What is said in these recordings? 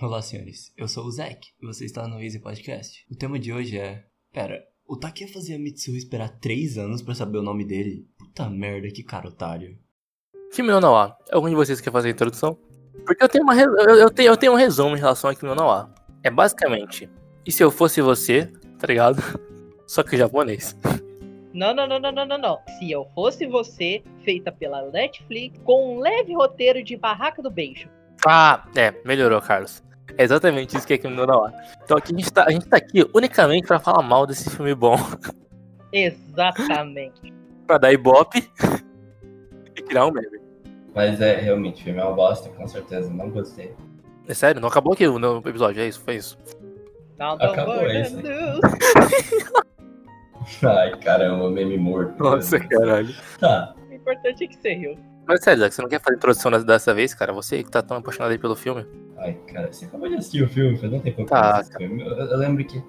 Olá, senhores. Eu sou o Zack e você está no Easy Podcast. O tema de hoje é. Pera, o Takia fazia Mitsuo esperar 3 anos pra saber o nome dele? Puta merda, que cara otário. Kimi no Nawa. Algum de vocês quer fazer a introdução? Porque eu tenho, uma, re- eu, eu tenho, eu tenho um resumo em relação a Kimi no Nawa. É basicamente, e se eu fosse você, tá ligado? Só que japonês. Não, não, não, não, não, não, não. Se eu fosse você, feita pela Netflix, com um leve roteiro de Barraca do Beijo. Ah, é, melhorou, Carlos. É exatamente isso que é Kimi no. Então aqui a gente tá, a gente tá aqui unicamente pra falar mal desse filme bom. Exatamente. pra dar ibope e criar um meme. Mas é, realmente, o filme é uma bosta, com certeza, não gostei. É sério, não acabou aqui o no episódio, é isso, foi isso. Não, Acabou worry, Ai, caramba, meme morto. Nossa, caralho. Tá, O importante é que você riu. Mas sério, Zack, você não quer fazer introdução dessa- dessa vez, cara? Você que tá tão apaixonado aí pelo filme. Ai, cara, você acabou de assistir o filme, faz um tempo que eu Tá, filme. Eu, eu lembro que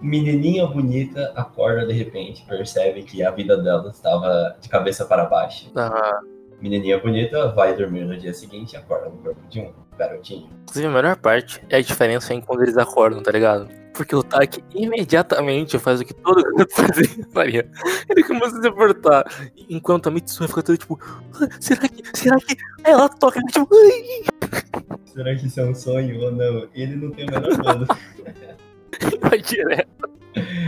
menininha bonita acorda de repente, percebe que a vida dela estava de cabeça para baixo. Ah, Menininha bonita vai dormir no dia seguinte e acorda no corpo de um garotinho. inclusive, a melhor parte é a diferença em quando eles acordam, tá ligado? Porque o Taki imediatamente faz o que todo garoto fazia- faria. Ele começa a se portar. Enquanto a Mitsuha fica toda tipo, "Ah, será que. Será que. Aí ela toca, tipo, ai, Será que isso é um sonho ou não? Ele não tem o menor medo. vai direto.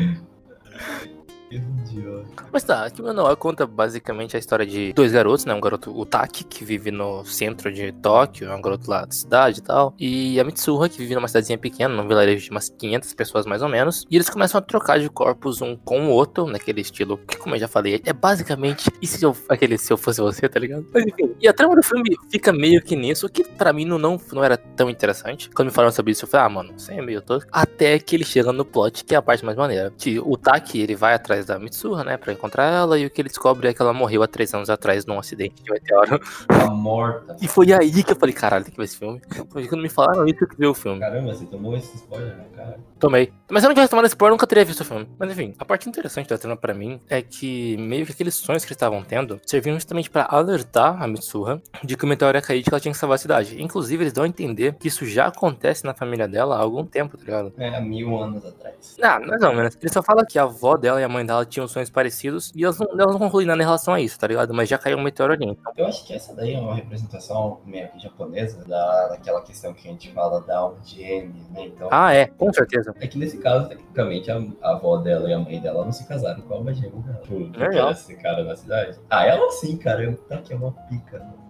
Mas tá, aqui o manual conta basicamente a história de dois garotos, né? Um garoto, o Taki, que vive no centro de Tóquio, é um garoto lá da cidade e tal. E a Mitsuha, que vive numa cidadezinha pequena, num vilarejo de umas 500 pessoas mais ou menos. E eles começam a trocar de corpos um com o outro, naquele estilo que, como eu já falei, é basicamente e se eu, aquele se eu fosse você, tá ligado? Mas enfim. E a trama do filme fica meio que nisso, que pra mim não, não, não era tão interessante. Quando me falaram sobre isso, eu falei, ah, mano, isso é meio tosco. Até que ele chega no plot, que é a parte mais maneira. Que o Taki, ele vai atrás da Mitsuha, né, pra encontrar ela, e o que ele descobre é que ela morreu há três anos atrás num acidente de meteoro. Tá morta. E foi aí que eu falei, caralho, tem que ver esse filme. Foi quando me falaram isso que eu vi o filme. Caramba, você tomou esse spoiler, né, cara? Tomei. Mas se eu não tivesse tomado spoiler, eu nunca teria visto o filme. Mas enfim, a parte interessante da trama pra mim é que meio que aqueles sonhos que eles estavam tendo serviam justamente pra alertar a Mitsuha de que o meteoro ia cair e que ela tinha que salvar a cidade. Inclusive, eles dão a entender que isso já acontece na família dela há algum tempo, tá ligado? É, há mil anos atrás. Ah, mais ou menos. Ele só fala que a avó dela e a mãe dela tinham sonhos parecidos e elas não, elas não concluem nada em relação a isso, tá ligado? Mas já caiu um meteoro ali. Então, Eu acho que essa daí é uma representação meio que japonesa da, daquela questão que a gente fala da gêmea, né? Então, ah, é, com certeza. é que nesse caso, tecnicamente, a, a avó dela e a mãe dela não se casaram com a gêmea dela. Por, por Legal. esse cara na cidade. Ah, ela sim, cara. Eu, tá que é uma pica. Ser-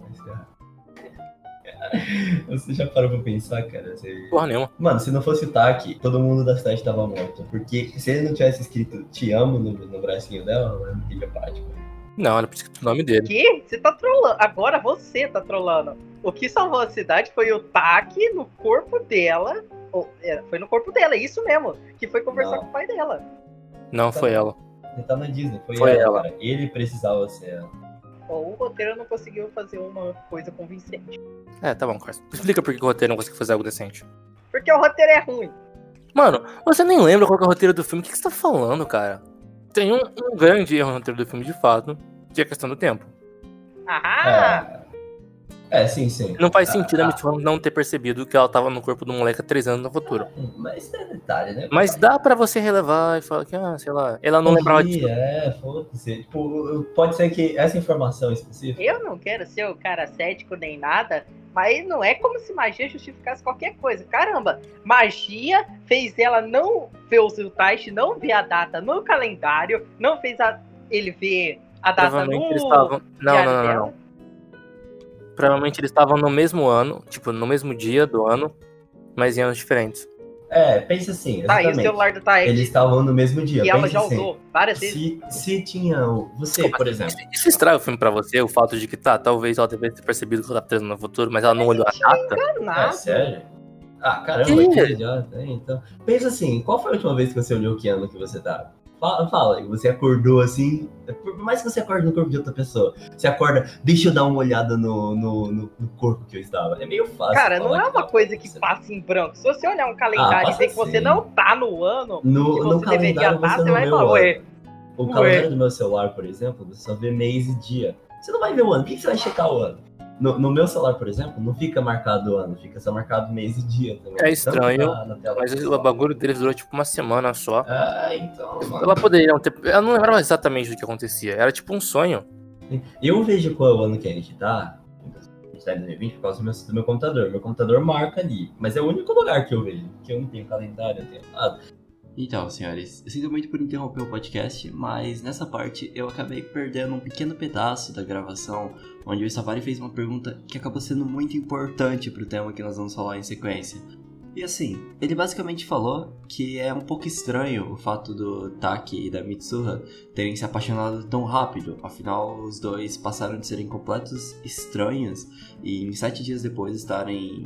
Você já parou pra pensar, cara? Você... Porra nenhuma. Mano, se não fosse o Taki, todo mundo da cidade tava morto. Porque se ele não tivesse escrito te amo no, no bracinho dela, ela não teria prática. Não, era por isso que o nome dele. Que? Você tá trolando. Agora você tá trolando. O que salvou a cidade foi o taque no corpo dela. Ou, é, foi no corpo dela, é isso mesmo. Que foi conversar Não. com o pai dela. Não, foi ela. Ele tá na Disney, foi, Foi ela, ela. cara. Ele precisava ser ela. Ou o roteiro não conseguiu fazer uma coisa convincente. É, tá bom, Carlos. Explica por que o roteiro não conseguiu fazer algo decente. Porque o roteiro é ruim. Mano, você nem lembra qual que é o roteiro do filme. O que, que você tá falando, cara? Tem um, um grande erro no roteiro do filme, de fato, que é a questão do tempo. Ah! É. sim, sim. Não faz Ah, sentido a ah, Mitsuha não ter percebido que ela tava no corpo do moleque há três anos no futuro. hum, Mas isso é detalhe, né? Mas dá pra você relevar e falar que, ah, sei lá, ela não lembrava disso. É, foda-se. Tipo, pode ser que essa informação específica. Eu não quero ser o cara cético nem nada, mas não é como se magia justificasse qualquer coisa. Caramba, magia fez ela não ver os Zultaish, não ver a data no calendário, não fez a- ele ver a data Provavelmente no eles estavam. Não, não, não, não. Provavelmente eles estavam no mesmo ano, tipo, no mesmo dia do ano, mas em anos diferentes. É, pensa assim, Tá, e o exatamente. celular do Taek, Eles estavam no mesmo dia. que ela já assim, usou várias vezes. Se, se tinha o. Você, por exemplo. Isso estraga o filme pra você, o fato de que, tá, talvez ela devesse ter percebido que ela tava trazendo no futuro, mas ela não olhou a data. É Nada. sério? Ah, caramba, Que? idiota. Então, pensa assim, qual foi a última vez que você olhou que ano que você tá? Fala, fala, você acordou assim, por mais que você acorde no corpo de outra pessoa, você acorda, deixa eu dar uma olhada no, no, no- no corpo que eu estava. É meio fácil. Cara, não é uma não. coisa que passa em branco. Se você olhar um calendário Ah, e ver que você não tá no ano No, que no você deveria calendário estar, você você não vai falar, o ué, ano. O Ué. calendário do meu celular, por exemplo, você só vê mês e dia. Você não vai ver o ano. Por que que você vai checar o ano? No, no meu celular, por exemplo, não fica marcado o ano, fica só marcado mês e dia também. É estranho, Tanto na- na Mas o bagulho deles durou tipo uma semana só. Ah, então, mano. Ela poderia não ter. Eu não lembrava exatamente do que acontecia. Era tipo um sonho. Eu vejo qual é o ano que a gente tá, a gente tá em 2020, por causa do meu, do meu computador. Meu computador marca ali, mas é o único lugar que eu vejo, que eu não tenho calendário, eu tenho nada. Então, senhores, eu sinto muito por interromper o podcast, mas nessa parte eu acabei perdendo um pequeno pedaço da gravação, onde o Safari fez uma pergunta que acabou sendo muito importante pro tema que nós vamos falar em sequência. E assim, ele basicamente falou que é um pouco estranho o fato do Taki e da Mitsuha terem se apaixonado tão rápido, afinal os dois passaram de serem completos estranhos e em sete dias depois estarem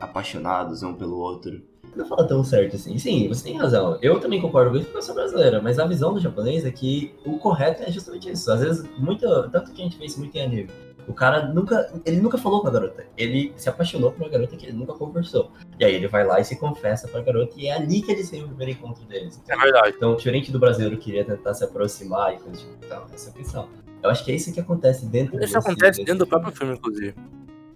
apaixonados um pelo outro. Não fala tão certo assim. Sim, você tem razão. Eu também concordo com isso porque eu sou brasileira, mas a visão do japonês é que o correto é justamente isso. Às vezes, muito, tanto que a gente vê isso muito em anime. O cara nunca. Ele nunca falou com a garota. Ele se apaixonou por uma garota que ele nunca conversou. E aí ele vai lá e se confessa pra garota, e é ali que eles têm o primeiro encontro deles. É verdade. Então, diferente do brasileiro que queria tentar se aproximar e coisa tipo, então, essa é a questão. Eu acho que é isso que acontece dentro Isso desse- acontece desse dentro do próprio filme, inclusive.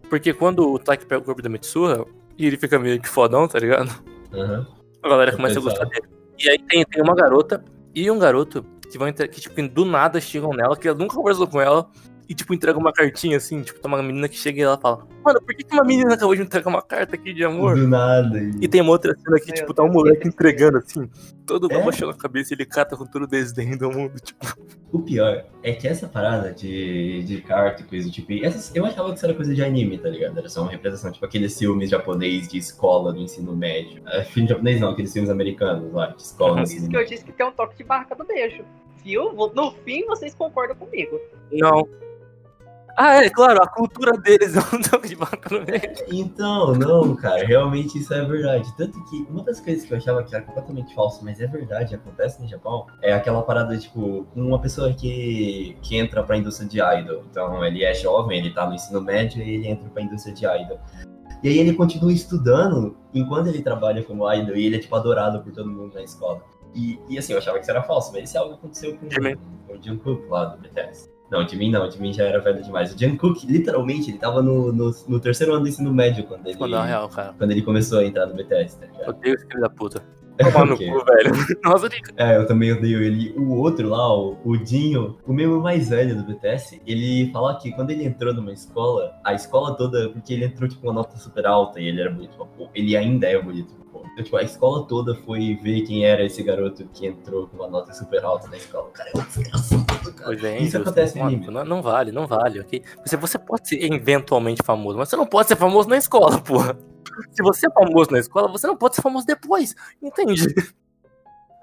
Porque quando o Taki pega o corpo da Mitsuha e ele fica meio que fodão, tá ligado? Aham. A galera começa a gostar dele. E aí tem, tem uma garota e um garoto que vão entrar, que, tipo, do nada chegam nela, que ela nunca conversou com ela. E, tipo, entrega uma cartinha assim, tipo, tem uma menina que chega e ela fala, mano, por que, que uma menina acabou de entregar uma carta aqui de amor? Do nada. E tem uma outra cena que, Meu tipo, tá um moleque entregando assim, todo É? abaixando a cabeça e ele cata com todo o desdém do mundo, tipo. O pior é que essa parada de, de carta e coisa tipo. e essas- eu achava que isso era coisa de anime, tá ligado? Era só uma representação, tipo aqueles filmes japonês de escola do ensino médio. É, filme japonês não, aqueles filmes americanos lá, de escola do ensino Isso que eu disse que tem um toque de barraca do beijo. Viu? No fim, vocês concordam comigo. Não. Ah, é, claro, a cultura deles é um toque de meio. Então, não, cara, realmente isso é verdade. Tanto que uma das coisas que eu achava que era completamente falso, mas é verdade, acontece no Japão, é aquela parada, tipo, uma pessoa que, que entra pra indústria de idol. Então, ele é jovem, ele tá no ensino médio e ele entra pra indústria de idol. E aí ele continua estudando enquanto ele trabalha como idol e ele é, tipo, adorado por todo mundo na escola. E, e assim, eu achava que isso era falso, mas isso é algo que aconteceu com, Jimin. com o Jungkook lá do BTS. Não, o Jimin não, o Jimin já era velho demais. O Jungkook, literalmente, ele tava no, no, no terceiro ano do ensino médio quando ele, uma real, cara. quando ele começou a entrar no BTS, tá ligado? Odeio esse filho da puta. Toma no cu, velho. Nossa, Nico. É, eu também odeio ele. O outro lá, o, o Dinho, o membro mais velho do BTS, ele fala que quando ele entrou numa escola, a escola toda, porque ele entrou tipo uma nota super alta e ele era bonito pra ele ainda é bonito. Então, tipo, a escola toda foi ver quem era esse garoto que entrou com uma nota super alta na escola. O cara é um desgraçado, cara. Gente, Isso acontece mano, anime. não, não vale, não vale, ok? Você, você pode ser eventualmente famoso, mas você não pode ser famoso na escola, porra. Se você é famoso na escola, você não pode ser famoso depois, entende?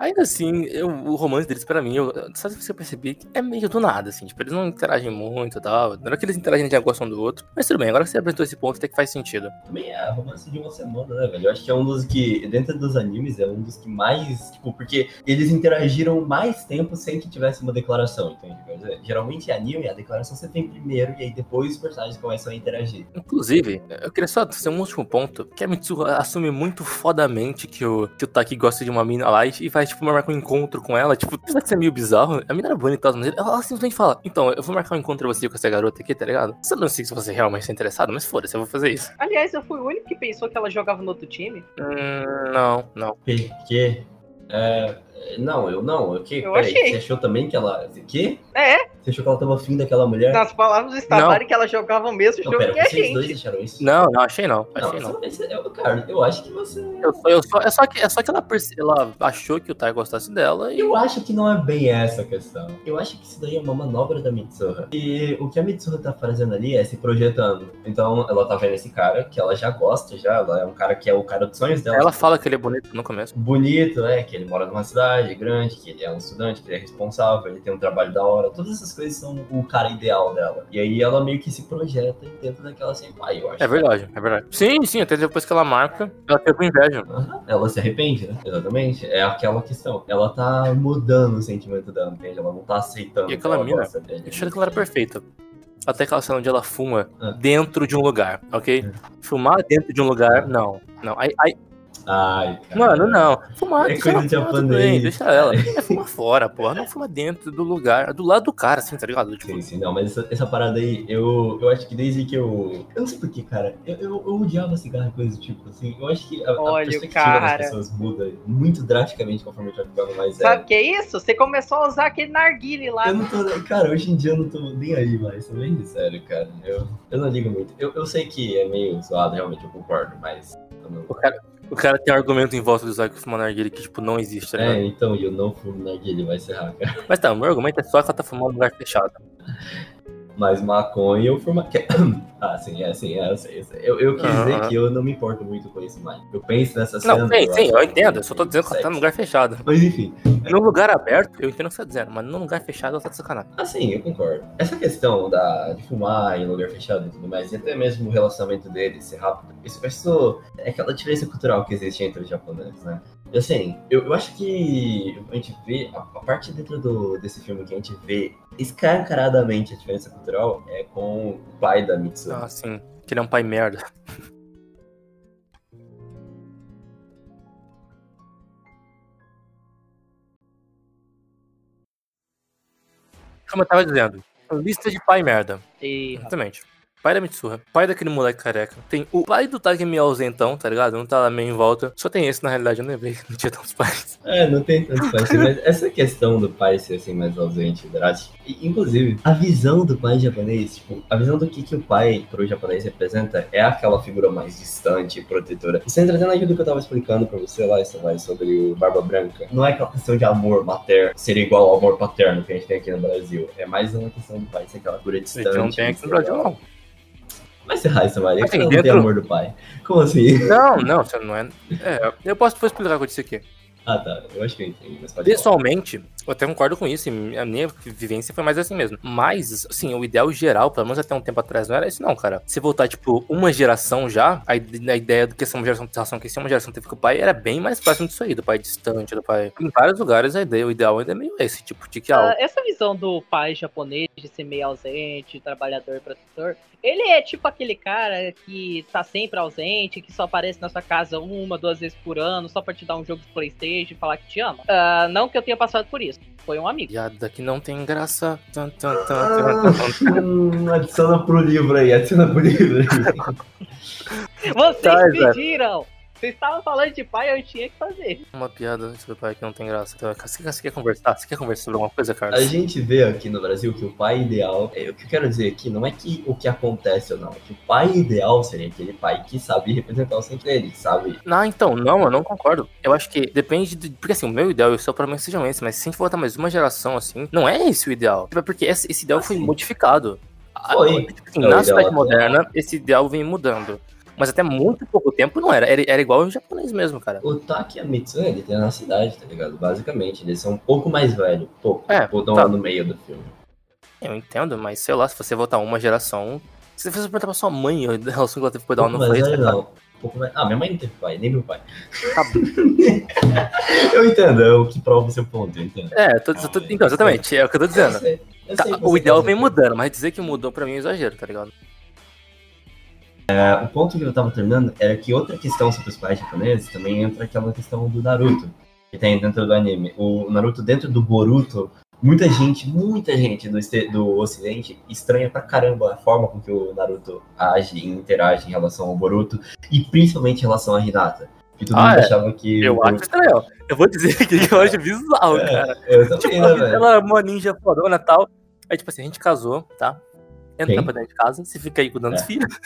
Ainda assim, eu- o romance deles, pra mim, eu, sabe se você perceber que é meio do nada, assim, tipo, eles não interagem muito e tal. Na hora que eles interagem, eles já gostam do outro. Mas tudo bem, agora que você apresentou esse ponto, até que faz sentido. Também é romance de uma semana, né, velho? Eu acho que é um dos que, dentro dos animes, é um dos que mais, tipo, porque eles interagiram mais tempo sem que tivesse uma declaração, entende? Geralmente em anime, a declaração você tem primeiro, e aí depois os personagens começam a interagir. Inclusive, eu queria só fazer um último ponto, que a Mitsuha assume muito fodamente que o, que o Taki gosta de uma mina lá e e vai, tipo, marcar um encontro com ela, tipo, isso vai ser meio bizarro. A mina era bonita, mas ela, ela simplesmente fala, então, eu vou marcar um encontro você com essa garota aqui, tá ligado? Você não sei se você realmente está interessado, mas foda-se, eu vou fazer isso. Aliás, eu fui o único que pensou que ela jogava no outro time. Hum, não, não. Porque. É, não, eu não. Eu, que, Eu peraí, achei. Você achou também que ela. Que? É, Você achou que ela tava afim daquela mulher? nas palavras do Stabari que ela jogava o mesmo Não, jogo pera, que a vocês dois gente. acharam isso? Não, não, achei não, Não, achei não. esse- cara, eu acho que você. Eu, eu só, é, só que, é só que ela, perce- ela achou que o Tai gostasse dela e. Eu acho que não é bem essa a questão. Eu acho que isso daí é uma manobra da Mitsuha. E o que a Mitsuha tá fazendo ali é se projetando. Então ela tá vendo esse cara que ela já gosta, já. Ela é um cara que é o cara dos sonhos dela. Ela fala que ele é bonito no começo. bonito, né? Que ele mora numa cidade grande, que ele é um estudante, que ele é responsável, ele tem um trabalho da hora. Todas essas coisas são o cara ideal dela. E aí ela meio que se projeta dentro daquela senpai, eu acho. É verdade, é verdade. Sim, sim, até depois que ela marca, ela fica com inveja. Aham, Ela se arrepende, né? Exatamente. É aquela questão. Ela tá mudando o sentimento dela, entende? Ela não tá aceitando E aquela que ela mina. Eu achei que ela era perfeita. Até aquela cena onde ela fuma Ah. dentro de um lugar, ok? Fumar dentro de um lugar, não. Não. Aí, aí, Ai, cara. Mano, não. Fumar, É coisa tudo japonês. bem, deixa ela. É fumar fora, porra. Não fuma dentro do lugar, do lado do cara, assim, tá ligado? Tipo, Sim, sim, não, mas essa, essa parada aí, eu, eu acho que desde que eu. Eu não sei porquê, cara. Eu, eu, eu odiava cigarro e coisa do tipo, assim. Eu acho que a, a Olha, perspectiva cara. das pessoas muda muito drasticamente conforme eu já ficava mais Sabe velho. o que é isso? Você começou a usar aquele narguile lá. Eu não tô. Cara, hoje em dia eu não tô nem aí mais, tô bem sério, cara. Eu, eu não ligo muito. Eu, eu sei que é meio zoado, realmente, eu concordo, mas. eu não- o cara, o cara tem um argumento em volta do Zack fumando narguilha que, tipo, não existe, ligado? É, então, e eu não fumo narguilha, vai ser cara. Mas tá, o meu argumento é só que ela tá fumando em lugar fechado. Mas maconha eu fumo. Ah, sim, é, sim, é, eu sei, eu. Eu, eu quis dizer Aham. que eu não me importo muito com isso mais. Eu penso nessa Não, cena. sim, sim, acho eu entendo. Eu só tô dizendo que ela tá num lugar fechado. Mas enfim, Num lugar aberto, eu entendo o que você tá dizendo, mas num lugar fechado ela tá de sacanagem. assim, eu concordo. Essa questão da, de fumar em lugar fechado e tudo mais, e até mesmo o relacionamento dele ser rápido, isso, isso é aquela diferença cultural que existe entre os japoneses, né? Assim, eu, eu acho que a gente vê, a, a parte dentro do, desse filme que a gente vê escancaradamente a diferença cultural é com o pai da Mitsu. Ah, sim. Que ele é um pai merda. Como eu tava dizendo, lista de pai merda. E, Exatamente. Pai da Mitsuha, pai daquele moleque careca. Tem o pai do Takemi ausentão, tá ligado? Não tá lá meio em volta. Só tem esse, na realidade, eu não lembrei que não tinha tantos pais. É, não tem tanto pai assim, mas essa questão do pai ser assim mais ausente, drástico. E, inclusive, a visão do pai japonês, tipo, a visão do que, que o pai pro japonês representa é aquela figura mais distante, protetora. Isso entra até naquilo que eu tava explicando pra você lá, isso vai sobre o Barba Branca. Não é aquela questão de amor materno, ser igual ao amor paterno que a gente tem aqui no Brasil. É mais uma questão do pai ser aquela figura distante. gente não tem aqui no Brasil, não. Mas você raiz, Maria, Assim, que não tem dentro- amor do pai. Como assim? Não, não, você não é. É, eu posso explicar o que eu disse aqui. Ah, tá. Eu acho que eu entendi, mas pode falar. Pessoalmente, eu até concordo com isso, e a minha vivência foi mais assim mesmo. Mas, assim, o ideal geral, pelo menos até um tempo atrás, não era isso não, cara. Se voltar, tipo, uma geração já, a, ide- a ideia do que ser uma geração de relação que se uma geração teve com o pai era bem mais próximo disso aí, do pai distante, do pai... Em vários lugares a ideia, o ideal ainda é meio esse, tipo, de que, ah, ah, essa visão do pai japonês de ser meio ausente, trabalhador e ele é tipo aquele cara que tá sempre ausente, que só aparece na sua casa uma, duas vezes por ano, só pra te dar um jogo de Playstation e falar que te ama. Ah, não que eu tenha passado por isso, foi um amigo. piada que não tem graça. Tan, tan. Hum, adiciona pro livro aí, adiciona pro livro aí. Vocês Tá, exato. Vocês estavam falando de pai, eu tinha que fazer. Uma piada sobre o pai que não tem graça. Então, Você, você quer conversar? Você quer conversar sobre alguma coisa, A Carlos? gente vê aqui no Brasil que o pai ideal, é, o que eu quero dizer aqui não é que o que acontece ou não, que o pai ideal seria aquele pai que sabe representar o centro dele, sabe? Não, então, não, eu não concordo. Eu acho que depende de. Porque assim, o meu ideal, eu sou pra mim que sejam esse, mas se a gente voltar mais uma geração assim, não é esse o ideal. Tipo, é porque esse, esse ideal foi modificado. A- Foi. tipo assim, É o na ideal sociedade atual. moderna, esse ideal vem mudando. Mas até muito pouco tempo não era. Era, era igual o japonês mesmo, cara. O Takemitsu, ele tem na cidade, tá ligado? Basicamente, eles são um pouco mais velhos, pouco, É, tipo, tão tá. lá no meio do filme. Eu entendo, mas sei lá, se você voltar uma geração. Se você perguntar pra sua mãe a relação que ela teve com o Pouco não foi essa, não. Um pouco mais... Ah, minha mãe não teve pai, nem meu pai. Tá eu entendo, é o que prova o seu ponto, eu entendo. É, eu tô, eu tô- então, exatamente, é o que eu tô Eu dizendo. sei, eu Tá, sei que o ideal vem mudando, mas dizer que mudou pra mim é exagero, tá ligado? O ponto que eu tava terminando era que outra questão sobre os pais japoneses também entra aquela questão do Naruto, que tem dentro do anime. O Naruto dentro do Boruto, muita gente, muita gente do, do ocidente estranha pra caramba a forma com que o Naruto age e interage em relação ao Boruto, e principalmente em relação a Hinata. Que todo Ah, mundo é. achava que. Eu acho estranho. Eu vou dizer que eu acho bizarro, cara. Eu também, Tipo, né, velho? ela é uma ninja fodona e tal. Aí, tipo assim, a gente casou, tá? Entra Quem? pra dentro de casa, você fica aí cuidando dos É. filhos.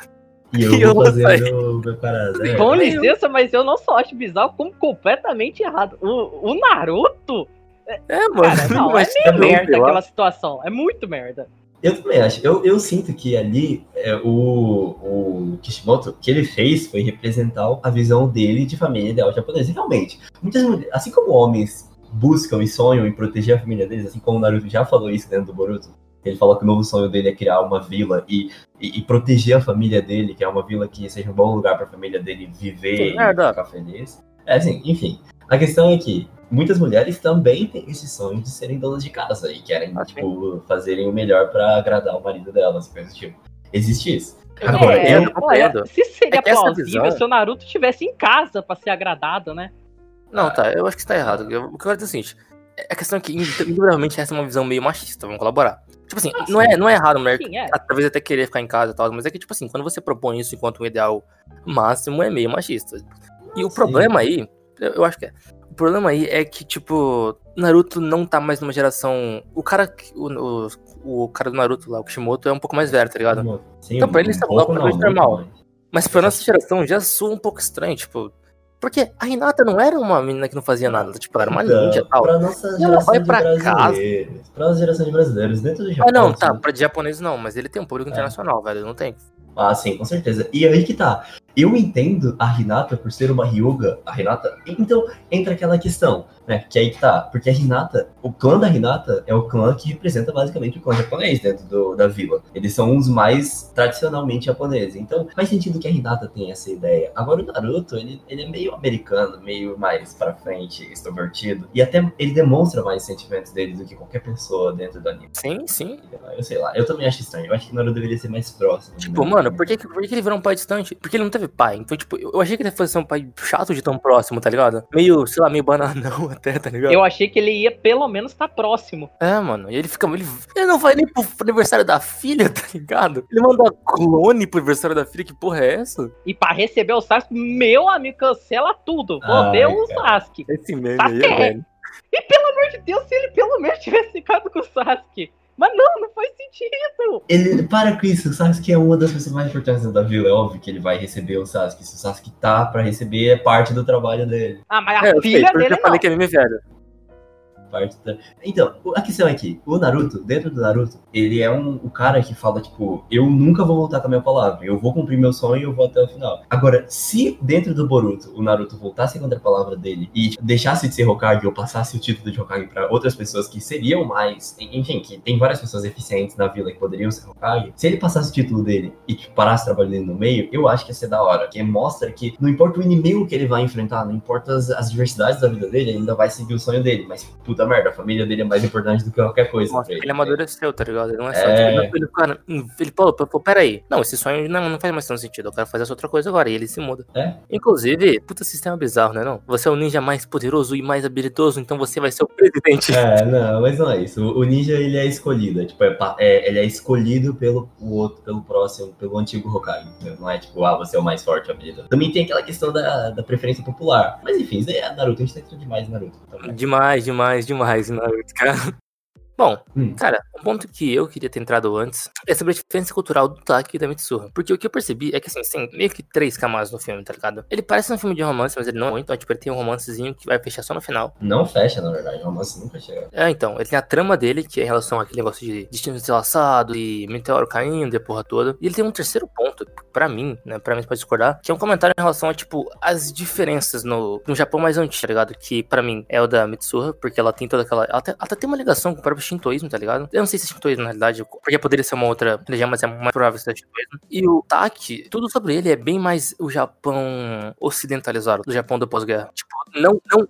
E eu E eu vou meu, meu parada. né? Com licença, mas eu não só acho bizarro, como completamente errado. O, o Naruto, É, mano. cara, não, é mas meio merda lá. aquela situação. É muito merda. Eu também acho. Eu, eu sinto que ali é, o, o Kishimoto, o que ele fez foi representar a visão dele de família ideal japonesa. E realmente, muitas mulheres, assim como homens buscam e sonham em proteger a família deles, assim como o Naruto já falou isso dentro do Boruto, ele falou que o novo sonho dele é criar uma vila e, e, e proteger a família dele, que é uma vila que seja um bom lugar para a família dele viver e Merda. ficar feliz. É assim, enfim. A questão é que muitas mulheres também têm esse sonho de serem donas de casa e querem, Ah, sim. tipo, fazerem o melhor pra agradar o marido delas, coisas do tipo. Existe isso. Agora, É, eu, compreendo. se seria É plausível visão- se o Naruto estivesse em casa pra ser agradado, né? Não, tá, eu acho que você tá errado. O que eu quero dizer é o seguinte: é a questão é que, indubitavelmente, essa é uma visão meio machista, vamos colaborar. Tipo assim, Ah, não, é, não é errado, mulher, Sim, é. talvez até querer ficar em casa e tal, mas é que, tipo assim, quando você propõe isso enquanto um ideal máximo, é meio machista. E o Sim. problema aí, eu, acho que é. O problema aí é que, tipo, Naruto não tá mais numa geração. O cara. O, o, o cara do Naruto lá, o Kishimoto, é um pouco mais velho, tá ligado? Sim, Então, pra ele, um isso é algo não, normal. Mas pra nossa geração já soa um pouco estranho, tipo. Porque a Hinata não era uma menina que não fazia nada, tipo, ela era uma Então, ninja e tal. Pra nossa ela geração vai de pra brasileiros. Pra nossa geração de brasileiros, dentro do Japão. Ah, não, tá, assim, pra japonês não, mas ele tem um público É. internacional, velho, não tem. Ah, sim, com certeza. E aí que tá. Eu entendo a Hinata por ser uma Ryuga. A Hinata. Então, entra aquela questão, né? Que aí que tá. Porque a Hinata, o clã da Hinata é o clã que representa basicamente o clã japonês dentro do- da vila. Eles são os mais tradicionalmente japoneses. Então, faz sentido que a Hinata tenha essa ideia. Agora, o Naruto, ele, ele é meio americano, meio mais pra frente, extrovertido. E até ele demonstra mais sentimentos dele do que qualquer pessoa dentro do anime. Sim, sim. Eu sei lá, eu também acho estranho. Eu acho que o Naruto deveria ser mais próximo. Tipo, né? mano, por que, por que ele virou um pai distante? Porque ele não teve pai. Então, tipo, eu achei que ele fosse ser um pai chato de tão próximo, tá ligado? Meio, sei lá, meio bananão até, tá ligado? Eu achei que ele ia pelo menos estar próximo. É, mano. E ele fica. Ele, ele não vai nem pro aniversário da filha, tá ligado? Ele manda clone pro aniversário da filha, que porra é essa? E pra receber o Sasuke, meu amigo, cancela tudo. Vou ver o. Sasuke. Esse meme aí é velho. E pelo amor de Deus, se ele pelo menos tivesse ficado com o Sasuke. Mas não, não faz sentido. Ele, para com isso, o Sasuke é uma das pessoas mais importantes da vila. É óbvio que ele vai receber o Sasuke. Se o Sasuke tá pra receber, é parte do trabalho dele. Ah, mas a É, eu sei, filha isso dele eu falei não. que é meme velho. Parte da... Então, a questão é que o Naruto, dentro do Naruto, ele é um, o cara que fala, tipo, eu nunca vou voltar com a minha palavra. Eu vou cumprir meu sonho e eu vou até o final. Agora, se dentro do Boruto o Naruto voltasse contra a palavra dele e tipo, deixasse de ser Hokage ou passasse o título de Hokage pra outras pessoas que seriam mais. Enfim, que tem várias pessoas eficientes na vila que poderiam ser Hokage. Se ele passasse o título dele e tipo, parasse o trabalho dele no meio, eu acho que ia ser da hora. Porque mostra que não importa o inimigo que ele vai enfrentar, não importa as, as diversidades da vida dele, ele ainda vai seguir o sonho dele. Mas puta merda, a família dele é mais importante do que qualquer coisa. Nossa, ele amadureceu, tá ligado? Ele não é só. É. Tipo, ele, cara, ele falou, pô, pô, peraí. Não, esse sonho não, não faz mais tanto sentido. Eu quero fazer essa outra coisa agora. E ele se muda. É. Inclusive, puta sistema bizarro, né? Não? Você é o ninja mais poderoso e mais habilidoso, então você vai ser o presidente. É, não, mas não é isso. O o ninja, ele é escolhido. É, tipo, é, é- ele é escolhido pelo o outro, pelo próximo, pelo antigo Hokage. Não é tipo, ah, você é o mais forte, habilidoso. Também tem aquela questão da, da preferência popular. Mas enfim, isso é Naruto. A gente tá entrando demais em Naruto. também. Demais, demais, demais, Naruto, cara. Bom, Hum. cara, um ponto que eu queria ter entrado antes é sobre a diferença cultural do Taki e da Mitsuha. Porque o que eu percebi é que, assim, tem meio que três camadas no filme, tá ligado? Ele parece um filme de romance, mas ele não é muito. Então, tipo, ele tem um romancezinho que vai fechar só no final. Não fecha, na verdade. O romance nunca chega. É, então, ele tem a trama dele, que é em relação àquele negócio de destino entrelaçado e meteoro caindo e porra toda. E ele tem um terceiro ponto, pra mim, né, pra mim você pode discordar, que é um comentário em relação a, tipo, as diferenças no, no Japão mais antigo, tá ligado? Que pra mim é o da Mitsuha, porque ela tem toda aquela... Ela, até, ela até tem uma ligação com o próprio shintoísmo, tá ligado? Eu não sei se é shintoísmo, na realidade, porque poderia ser uma outra religião, mas é mais provável ser shintoísmo. E o Taki, tudo sobre ele é bem mais o Japão ocidentalizado, do Japão do pós-guerra. Tipo, não, não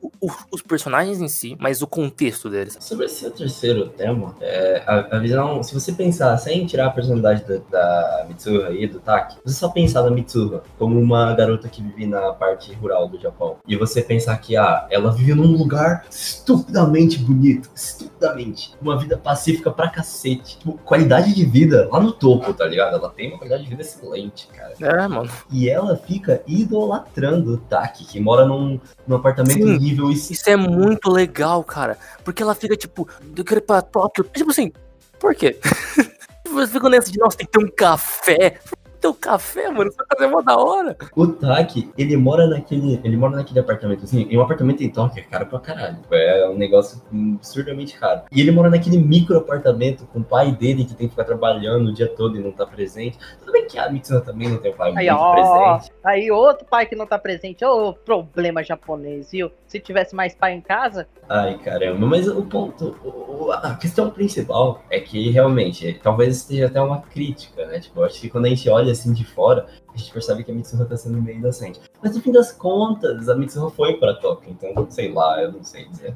os personagens em si, mas o contexto deles. Sobre esse terceiro tema, é, a, a visão, se você pensar, sem tirar a personalidade da, da Mitsuha e do Taki, você só pensar na Mitsuha como uma garota que vive na parte rural do Japão, e você pensar que, ah, ela vive num lugar estupidamente bonito, estupidamente, uma vida pacífica pra cacete, tipo, qualidade de vida lá no topo, tá ligado? Ela tem uma qualidade de vida excelente, cara. É, mano. E ela fica idolatrando o Taki, que mora num, num apartamento Sim. nível Isso é muito legal, cara. Porque ela fica, tipo, eu quero ir pra Tóquio. Tipo assim, por quê? Você fica nessa de, nossa, tem que ter um café. Tem um café, mano. Essa casa é mó da hora. O Taki, ele mora naquele. Ele mora naquele apartamento assim. E um apartamento em Tóquio é caro pra caralho. É um negócio absurdamente caro. E ele mora naquele micro apartamento com o pai dele que tem que ficar trabalhando o dia todo e não tá presente. Tudo bem que a Mitsuha também não tem um pai Aí, muito ó, presente. aí outro pai que não tá presente. Ô, problema japonês, viu? Se tivesse mais pai em casa, Ai, caramba. Mas o ponto. o- o- a questão principal é que realmente, talvez esteja até uma crítica, né? Tipo, eu acho que quando a gente olha assim de fora, a gente percebe que a Mitsuha tá sendo meio inocente. Mas no fim das contas, a Mitsuha foi pra Tóquio, então sei lá, eu não sei dizer.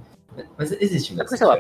Mas existe mesmo. Sei lá,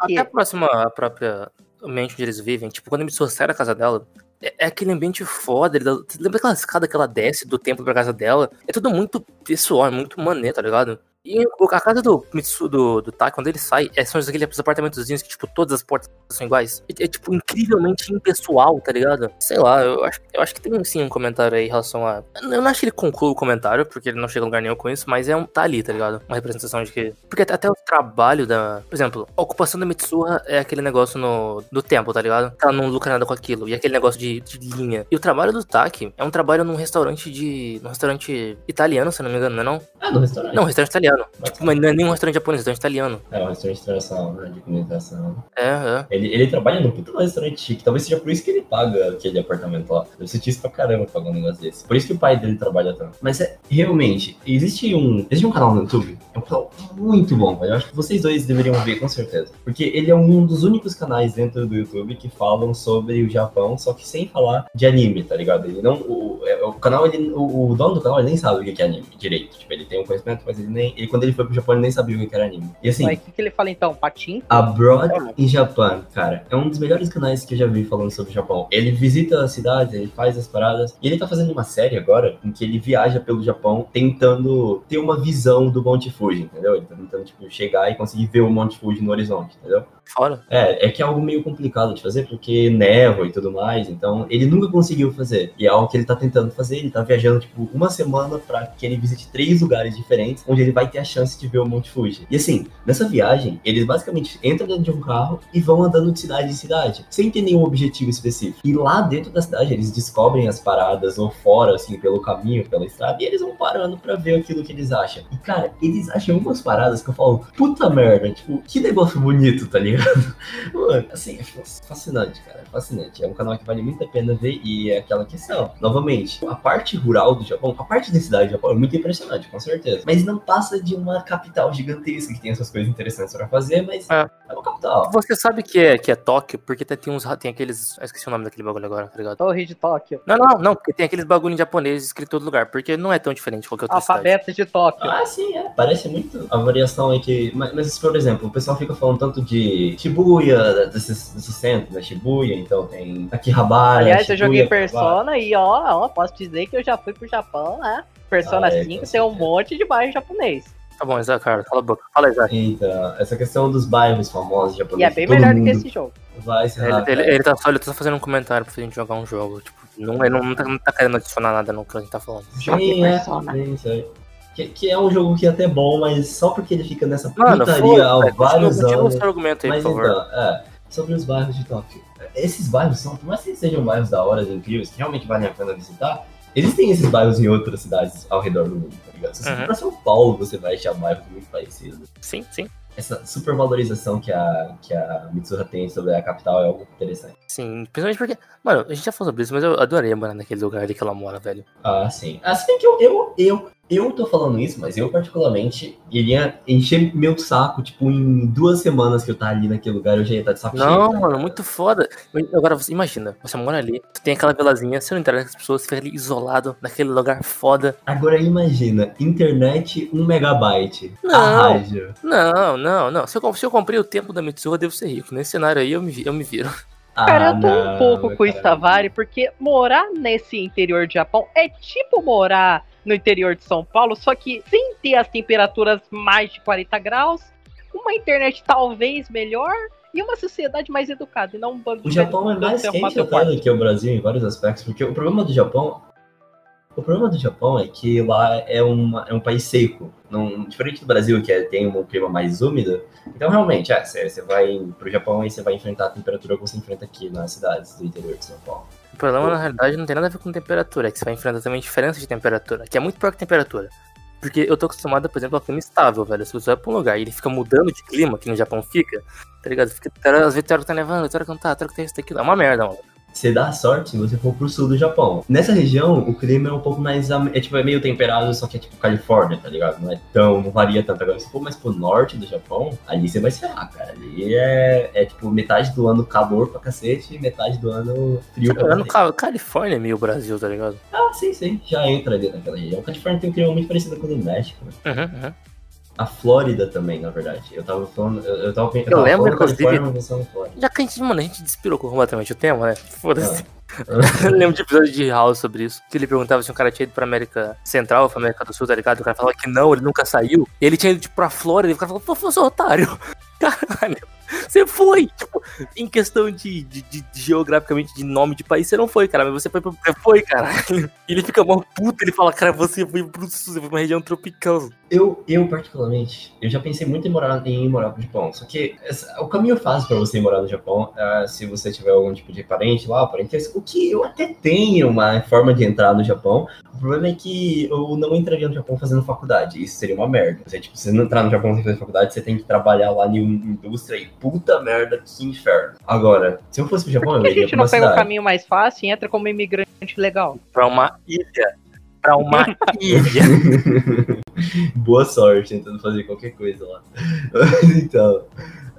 Até a próxima, a própria mente onde eles vivem, tipo, quando a pessoa sai da casa dela, é, é aquele ambiente foda. dá- lembra aquela escada que ela desce do templo pra casa dela? É tudo muito pessoal, é muito maneiro, tá ligado? E a casa do Mitsu, do, do Taki, quando ele sai, é, são aqueles apartamentozinhos que, tipo, todas as portas são iguais. É, é, tipo, incrivelmente impessoal, tá ligado? Sei lá, eu acho, eu acho que tem sim um comentário aí em relação a. Eu não acho que ele conclua o comentário, porque ele não chega a lugar nenhum com isso, mas é um, tá ali, tá ligado? Uma representação de que. Porque até, o trabalho da. Por exemplo, a ocupação da Mitsuha é aquele negócio no, do tempo, tá ligado? Ela não lucra nada com aquilo. E aquele negócio de, de linha. E o trabalho do Taki é um trabalho num restaurante de. num restaurante italiano, se não me engano, não é não? Ah, no restaurante. Não, restaurante italiano. Tipo, mas não é nem um restaurante japonês, é um restaurante italiano. É, um restaurante internacional, né, de comunicação. É, é. Ele, ele trabalha num puta restaurante chique. Talvez seja por isso que ele paga aquele apartamento lá. Deve ser difícil pra caramba pagar um negócio desse. Por isso que o pai dele trabalha tanto. Mas é, realmente, existe um. Existe um canal no YouTube. É um canal muito bom, velho. Eu acho que vocês dois deveriam ver, com certeza. Porque ele é um dos únicos canais dentro do YouTube que falam sobre o Japão, só que sem falar de anime, tá ligado? Ele não. O, é, o canal, ele. O, o dono do canal ele nem sabe o que é anime direito. Tipo, ele tem um conhecimento, mas ele nem. Ele, quando ele foi pro Japão, ele nem sabia o que era anime. E assim. Mas o que, que ele fala então? Patim? Abroad in Japan, cara, é um dos melhores canais que eu já vi falando sobre o Japão. Ele visita as cidades, ele faz as paradas. E ele tá fazendo uma série agora em que ele viaja pelo Japão tentando ter uma visão do Monte Fuji, entendeu? Ele tá tentando, tipo, chegar e conseguir ver o Monte Fuji no horizonte, entendeu? Fora. É, é que é algo meio complicado de fazer, porque névoa e tudo mais, então ele nunca conseguiu fazer. E é algo que ele tá tentando fazer, ele tá viajando, tipo, uma semana pra que ele visite três lugares diferentes, onde ele vai ter a chance de ver o Monte Fuji. E assim, nessa viagem, eles basicamente entram dentro de um carro e vão andando de cidade em cidade, sem ter nenhum objetivo específico. E lá dentro da cidade, eles descobrem as paradas, ou fora, assim, pelo caminho, pela estrada, e eles vão parando pra ver aquilo que eles acham. E, cara, eles acham umas paradas que eu falo, puta merda, tipo, que negócio bonito, tá ligado? Mano, assim, é fascinante, cara. É fascinante. É um canal que vale muito a pena ver e é aquela questão. Novamente, a parte rural do Japão, a parte da cidade do Japão é muito impressionante, com certeza. Mas não passa de uma capital gigantesca que tem essas coisas interessantes pra fazer, mas É. é uma capital. Você sabe que é, que é Tóquio, porque tem, tem uns. Tem aqueles. Eu esqueci o nome daquele bagulho agora, tá ligado? Torre de Tóquio. Não, não, não, porque tem aqueles bagulho em japonês escrito em todo lugar, porque não é tão diferente de qualquer cidade. Alfabeto de Tóquio. Ah, sim, é. Parece muito. A variação que. Mas, mas, por exemplo, o pessoal fica falando tanto de Shibuya, desses, desses centros, né? Shibuya, então tem Akihabara. Aliás, eu Shibuya, joguei Akihabara. Persona e ó, ó, posso dizer que eu já fui pro Japão, né? Persona Ah, é, 5 com tem um monte de bairro japonês. Tá bom, Isaac, cara, cala a boca. Fala, Isaac. Então, essa questão dos bairros famosos E é japoneses. bem melhor do que esse jogo. Vai se Ele, ele, ele tá só, ele tá só fazendo um comentário pra gente jogar um jogo. Tipo, não, ele não, tá, não tá querendo adicionar nada no que a gente tá falando. Sim, é, sim, isso aí. Que, que é um jogo que é até bom, mas só porque ele fica nessa Mano, putaria foda, há continua, vários continua anos. seu argumento aí, Mas por favor. então, é, sobre os bairros de Tóquio. Esses bairros são, por mais que sejam bairros da hora, incríveis, que realmente valem a pena visitar, existem esses bairros em outras cidades ao redor do mundo, tá ligado? Se você Uhum. for pra São Paulo, você vai achar bairros muito parecidos. Sim, sim. Essa supervalorização que a, que a Mitsuha tem sobre a capital é algo interessante. Sim, principalmente porque, mano, a gente já falou sobre isso, mas eu adorei morar naquele lugar ali que ela mora, velho. Ah, sim. Bem que eu, eu, eu, eu tô falando isso, mas eu particularmente iria encher meu saco, tipo, em duas semanas que eu tá ali naquele lugar, eu já ia estar de saco cheio. Não, tá mano, muito foda. Agora, você imagina, você mora ali, tu tem aquela vilazinha, você não interage com as pessoas, você fica ali isolado, naquele lugar foda. Agora imagina, internet 1 megabyte. Não. Não, não, não. Se eu, se eu comprei o tempo da Mitsuha, eu devo ser rico. Nesse cenário aí, eu me, eu me viro. Cara, Ah, eu tô um não, pouco meu com o. Stavari, porque morar nesse interior de Japão é tipo morar no interior de São Paulo, só que sem ter as temperaturas mais de 40 graus, uma internet talvez melhor e uma sociedade mais educada, e não um bando O Japão é mais que quente até que o Brasil em vários aspectos, porque o problema do Japão. O problema do Japão é que lá é, uma, é um país seco. Não, diferente do Brasil, que é- tem um clima mais úmido. Então, realmente, é, você, vai pro Japão e você vai enfrentar a temperatura que você enfrenta aqui nas cidades do interior de São Paulo. O problema, na realidade, não tem nada a ver com temperatura, é que você vai enfrentar também diferença de temperatura, que é muito pior que temperatura. Porque eu tô acostumado, por exemplo, a clima estável, velho. Se você vai pra um lugar e ele fica mudando de clima, que no Japão fica, tá ligado? Fica, às vezes tem hora que tá nevando, tem hora que não tá, tem hora que tem isso, tem aquilo. É uma merda, mano. Você dá sorte se você for pro sul do Japão. Nessa região, o clima é um pouco mais. É tipo, é meio temperado, só que é tipo Califórnia, tá ligado? Não é tão. não varia tanto. Agora, se for mais pro norte do Japão, ali você vai se ferrar, cara. Ali é, é tipo metade do ano calor pra cacete e metade do ano frio pra No cacete. Ca- Califórnia é meio Brasil, tá ligado? Ah, sim, sim. Já entra ali naquela região. Califórnia tem um clima muito parecido com o do México. né? Uhum, uhum. A Flórida também, na verdade. Eu tava falando. Eu, eu tava pensando. Eu lembro, falando inclusive-. Já que a gente, mano, a gente despirou completamente o tema, né? Foda-se. Eu lembro de episódio de House sobre isso. Que ele perguntava se um cara tinha ido pra América Central ou pra América do Sul, tá ligado? O cara falava que não, ele nunca saiu. E ele tinha ido tipo, pra Flórida. E o cara falou, pô, você é otário. Caralho. Você foi. Tipo, em questão de, de, de- geograficamente de nome de país, você não foi, cara. Mas você foi, você foi, caralho. E ele fica mal puto. Ele fala, cara, você foi pro sul, você foi pra uma região tropical. Eu, eu, particularmente, eu já pensei muito em morar, em morar no Japão. Só que essa- o caminho fácil pra você morar no Japão, é se você tiver algum tipo de parente lá, parentesco, o que eu até tenho uma forma de entrar no Japão. O problema é que eu não entraria no Japão fazendo faculdade. Isso seria uma merda. Você, tipo, você não entrar no Japão sem fazer faculdade, você tem que trabalhar lá em uma indústria e puta merda, que inferno. Agora, se eu fosse pro Japão, Por eu que a iria gente pra uma não pega o cidade. caminho mais fácil e entra como imigrante legal? Pra uma ilha. Pra uma ilha. Boa sorte tentando fazer qualquer coisa lá. Mas, então,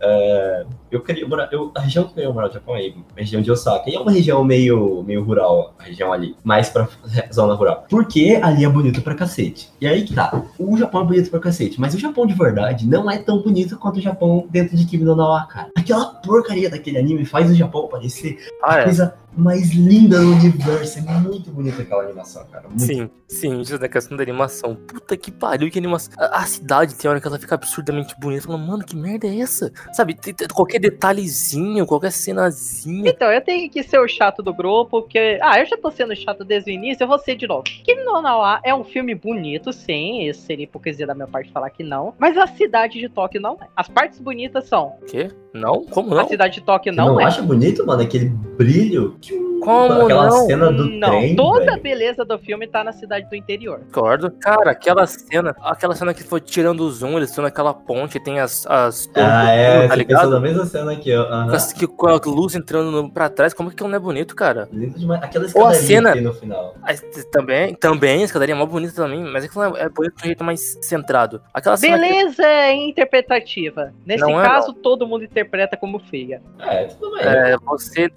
é, eu queria morar. Eu, a região que eu queria morar no Japão é a região de Osaka. E é uma região meio, meio rural, a região ali. Mais pra zona rural. Porque ali é bonito pra cacete. E aí que tá. O Japão é bonito pra cacete. Mas o Japão de verdade não é tão bonito quanto o Japão dentro de Kimi no Na wa, cara. Aquela porcaria daquele anime faz o Japão parecer Ah, é. coisa mais linda do universo. É muito bonita aquela animação, cara. Muito Sim, sim, isso da questão da animação. Puta que pariu, que animação. A, a cidade tem hora que ela fica absurdamente bonita. Falando, mano, que merda é essa? Sabe, tem- tem qualquer detalhezinho, qualquer cenazinha. Então, eu tenho que ser o chato do grupo, porque. Ah, eu já tô sendo chato desde o início, eu vou ser de novo. Kimi no Na wa é um filme bonito, sim, isso seria hipocrisia da minha parte falar que não. Mas a cidade de Tóquio não é. As partes bonitas são. O quê? Não? Como A não? cidade de Tóquio não, não é. acha bonito, mano? Aquele brilho. Como Aquela não? cena do não, trem, toda a beleza do filme tá na cidade do interior. Concordo. Cara, aquela cena, aquela cena que foi tirando o zoom, eles estão naquela ponte, tem as. as Ah, é. tá ligado? na mesma cena aqui, ó. Com as- que- com a luz entrando no, pra trás, como que aquilo não é bonito, cara? Lindo demais. Aquela Ou a escadaria cena- que no final. Aí, também, também, a escadaria é mó bonita também, mas aquilo é, é bonito de um jeito mais centrado. Aquela cena. que- Beleza é interpretativa. Nesse Não é, caso, todo mundo interpreta como feia. É, tudo bem. É, você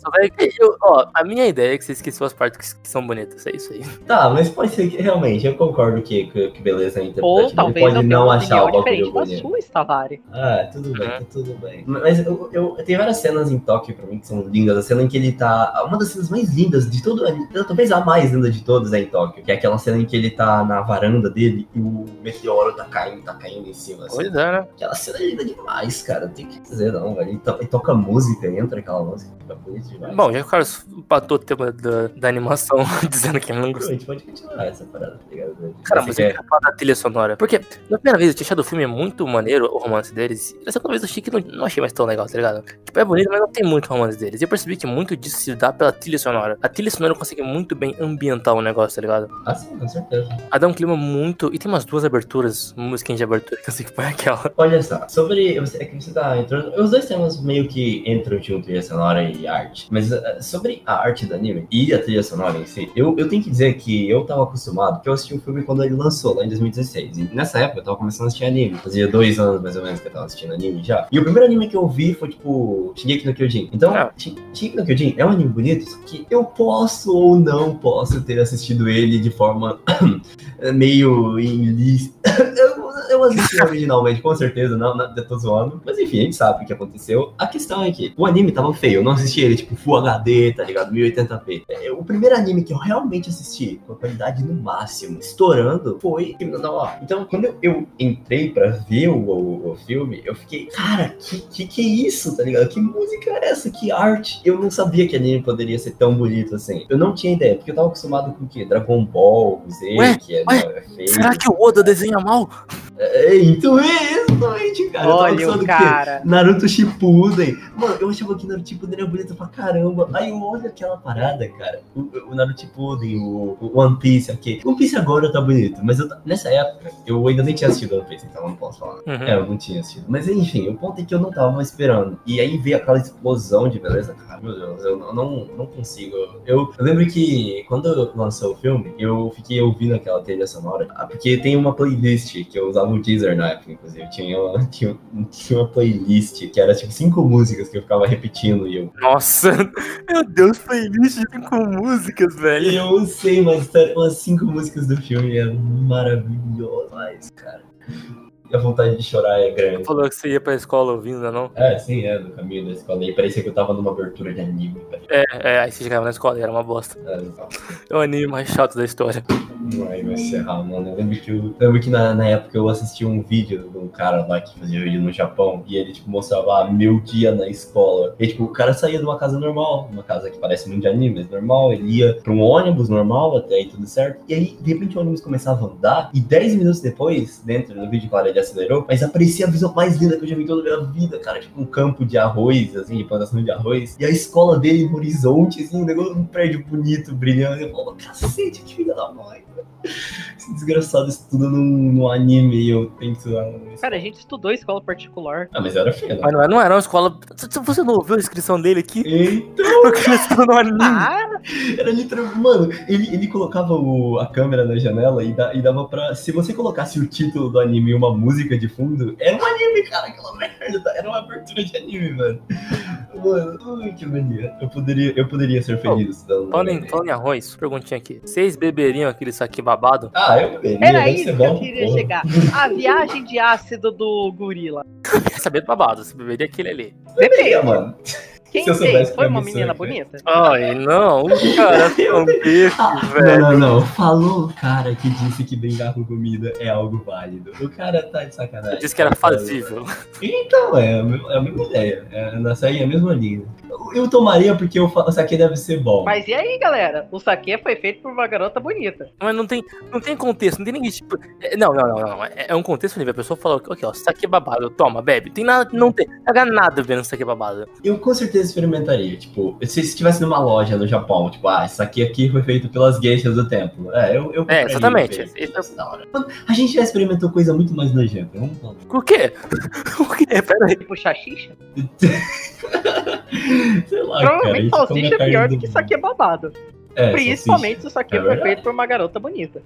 eu- ó, a minha ideia é que você esqueceu as partes que, que são bonitas, é isso aí. Tá, mas pode ser que realmente, eu concordo que, que, que beleza é Ou interpretativa. Ele talvez pode não achar o bagulho bonito. sua, Stavari. Ah, tudo bem, Uhum. tá tudo bem. Mas eu, eu, tem várias cenas em Tóquio pra mim que são lindas. A cena em que ele tá. Uma das cenas mais lindas de todo. Talvez a mais linda de todas é em Tóquio. Que é aquela cena em que ele tá na varanda dele e o meteoro tá caindo, tá caindo em cima. Assim. Pois é, né? Aquela cena é linda demais, cara. Não tem o que dizer, não, velho. Ele, to- ele toca música, entra aquela música, fica bonito demais. Bom, já que o Carlos empatou o tema da, da animação, dizendo que ele não a gostou. gente pode continuar essa parada, tá ligado? Cara, Você mas quer- eu falar da trilha sonora. Porque, na primeira vez, eu tinha achado o filme muito maneiro, o romance deles. E na segunda vez eu achei que não, não achei mais tão legal, tá ligado? Tipo, é bonito, mas não tem muito romance deles. E eu percebi que muito disso se dá pela trilha sonora. A trilha sonora consegue muito bem ambientar o negócio, tá ligado? Ah, sim, com certeza. A dá um clima muito. E tem umas duas aberturas, musiquinha de abertura, que eu sei que foi aquela. Olha só, sobre. É que você tá entrando. Os dois temas meio que entram junto, trilha sonora e arte. Mas uh, sobre a arte do anime e a trilha sonora em si, eu, eu tenho que dizer que eu tava acostumado, porque eu assisti o filme quando ele lançou, lá em 2016. E nessa época eu tava começando a assistir anime. Fazia dois anos mais ou menos que eu tava assistindo anime já. E o primeiro anime que eu vi foi tipo Shingeki no Kyojin. Então, Ah. Shi- Shingeki no Kyojin é um anime bonito, só que eu posso ou não posso ter assistido ele de forma meio ilícita. eu, eu assisti originalmente, com certeza, não, não eu tô zoando. Mas enfim, a gente sabe o que aconteceu. A questão é que o anime tava feio, eu não assisti ele, tipo, Full HD, tá ligado? 1080p. É, O primeiro anime que eu realmente assisti, com a qualidade no máximo, estourando, foi. Então, quando eu, eu entrei pra ver o, o, o filme, eu fiquei, cara, que, que que é isso, tá ligado? Que música é essa? Que arte? Eu não sabia que anime poderia ser tão bonito assim. Eu não tinha ideia, porque eu tava acostumado com o quê? Dragon Ball, Z, Ué, que é, ué, é feio. Será que o Oda desenha mal? É, então é exatamente, cara. Eu tava Olha o o cara. Naruto Shippuden. Mano, eu achava que Naruto Shippuden era bonito pra caramba. Aí eu olho aquela parada, cara. O, o Naruto Shippuden, o, o One Piece, ok. One Piece agora tá bonito, mas eu nessa época eu ainda nem tinha assistido One Piece, então eu não posso falar. Uhum. É, eu não tinha assistido. Mas enfim, o ponto é que eu não tava esperando. E aí veio aquela explosão de beleza, cara. Meu Deus, eu não, não, não consigo. Eu, eu lembro que quando lançou o filme, eu fiquei ouvindo aquela trilha sonora. ah, Porque tem uma playlist que eu usava o Deezer na época, inclusive. Tinha uma, tinha, tinha uma playlist que era tipo cinco músicas que eu ficava repetindo e eu. Nossa, meu Deus, playlist com músicas, velho. eu sei, mas umas cinco músicas do filme eram maravilhosas, cara. A vontade de chorar é grande. Falou que você ia pra escola ouvindo, né, não? É, sim, é, no caminho da escola. E parecia que eu tava numa abertura de anime, velho. É, é, aí você chegava na escola e era uma bosta. É, É o anime mais chato da história. Ai, vai se errar, mano. Eu lembro que, eu, lembro que na, na época eu assisti um vídeo de um cara lá que fazia vídeo no Japão e ele, tipo, mostrava ah, meu dia na escola. E, tipo, o cara saía de uma casa normal, uma casa que parece muito de anime, mas normal. Ele ia pra um ônibus normal, até aí tudo certo. E aí, de repente, o ônibus começava a andar e 10 minutos depois, dentro do vídeo, claro, ele acelerou, mas aparecia a visão mais linda que eu já vi em toda a minha vida, cara. Tipo, um campo de arroz, assim, de plantação de arroz. E a escola dele no horizonte, assim, um negócio, um prédio bonito, brilhante. Eu falava, cacete, que filha da mãe. Esse desgraçado estuda no, no anime e eu penso. ah, Cara, a gente estudou escola particular. Ah, mas era feio, né? Mas não, é- não era uma escola. Você não ouviu a inscrição dele aqui? Então, Porque ele estudou no anime. Ah, era literalmente. Mano, ele, ele colocava o- a câmera na janela e, da- e dava pra. Se você colocasse o título do anime e uma música de fundo, era um anime, cara, aquela merda. tá? Era uma abertura de anime, mano. Mano, ai, que mania. Eu poderia, eu poderia ser feliz anime. falando em arroz, perguntinha aqui. Vocês beberiam aquele saque babado? Ah, eu beberia. era isso que eu bom, queria porra. chegar. A viagem de ácido do gorila. Quer saber do babado? Você beberia aquele ali. Beberia, mano. Quem Se eu soubesse Foi uma menina aí, bonita? Ai, não. O cara é um Ah, velho. Não, não, não. Falou o cara que disse que brincar com comida é algo válido. O cara tá de sacanagem. Disse que era fazível. Então, é, é a mesma ideia. É, na segue a mesma linha. Eu, tomaria porque eu falo, isso aqui deve ser bom. Mas e aí, galera? O saque foi feito por uma garota bonita. Mas não tem, não tem contexto, não tem ninguém, tipo. é, Não, não, não, não. É, é um contexto livre. A pessoa falou, ok, ó, é babado, toma, bebe. Tem nada, não tem. Não nada vendo isso aqui é babado. Eu com certeza experimentaria. Tipo, se estivesse numa loja no Japão, tipo, ah, isso aqui, aqui foi feito pelas geishas do templo. É, eu. eu compraria exatamente. Isso é- Isso é da hora. A gente já experimentou coisa muito mais nojenta. Vamos falar. O quê? O quê? Pera aí. Tipo, xaxixa. Sei lá, Provavelmente cara. salsicha é pior do- que saque babado. É, Principalmente se o saque É foi verdade. feito por uma garota bonita.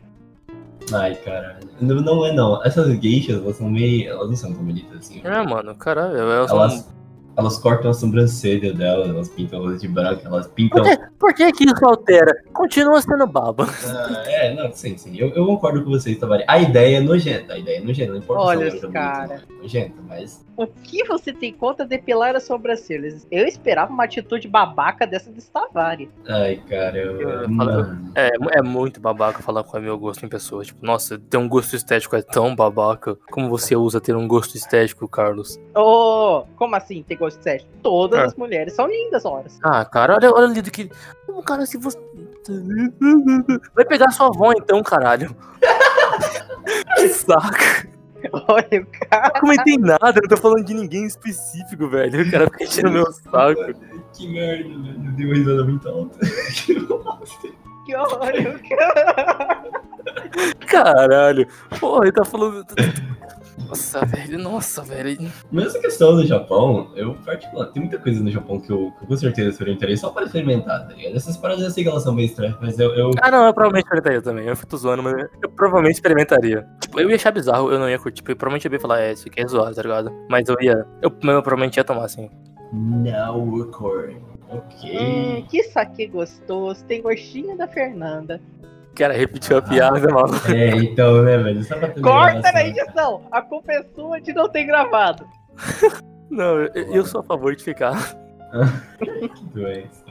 Ai, cara. Não, não é não. Essas geishas, elas são meio. Elas não são tão bonitas assim. É, mano, caralho, sou Elas, elas cortam a sobrancelha delas, elas pintam elas de branco, elas pintam. Por, que, por que que isso altera? Continua sendo baba. Ah, é, não, sim, sim. Eu, eu concordo com vocês, Tavares. A ideia é nojenta, a ideia é nojenta, não importa Olha se ela é cara. é nojenta, mas. O que você tem contra depilar as sobrancelhas? Eu esperava uma atitude babaca dessa do Stavari. Ai, cara, eu. Eu- mano. É, é muito babaca falar com o meu gosto em pessoa. Tipo, nossa, ter um gosto estético é tão babaca. Como você usa ter um gosto estético, Carlos? Oh, como assim ter gosto de sexo? Todas É. as mulheres são lindas, horas. Ah, cara, olha, olha ali do que. Como, cara, se você. Vai pegar sua avó então, caralho. que saco. Olha o cara. Eu não comentei nada, eu não tô falando de ninguém específico, velho. O cara fica enchendo meu saco. Que merda, velho. Eu dei uma risada muito alta. Que o cara. Caralho. Porra, ele tá falando. Nossa, velho, nossa, velho. Mas essa questão do Japão, eu particular, tem muita coisa no Japão que eu, que eu com certeza experimentaria só para experimentar, tá ligado? Essas paradas eu sei que elas são meio estranhas, mas eu, eu Ah, não, eu provavelmente experimentaria também. Eu tô zoando, mas eu provavelmente experimentaria. Tipo, eu ia achar bizarro, eu não ia curtir. Tipo, eu provavelmente ia falar, é, isso aqui é zoado, tá ligado? Mas eu ia. Eu, eu provavelmente ia tomar, assim. Now record. Ok. Hum, que saque gostoso. Tem gostinho da Fernanda. Cara, repetiu a piada, maluco. É, então, né, velho? Só pra ter Corta na gravação. edição. A culpa é sua de não ter gravado. Não, eu, eu sou a favor de ficar. Que doença.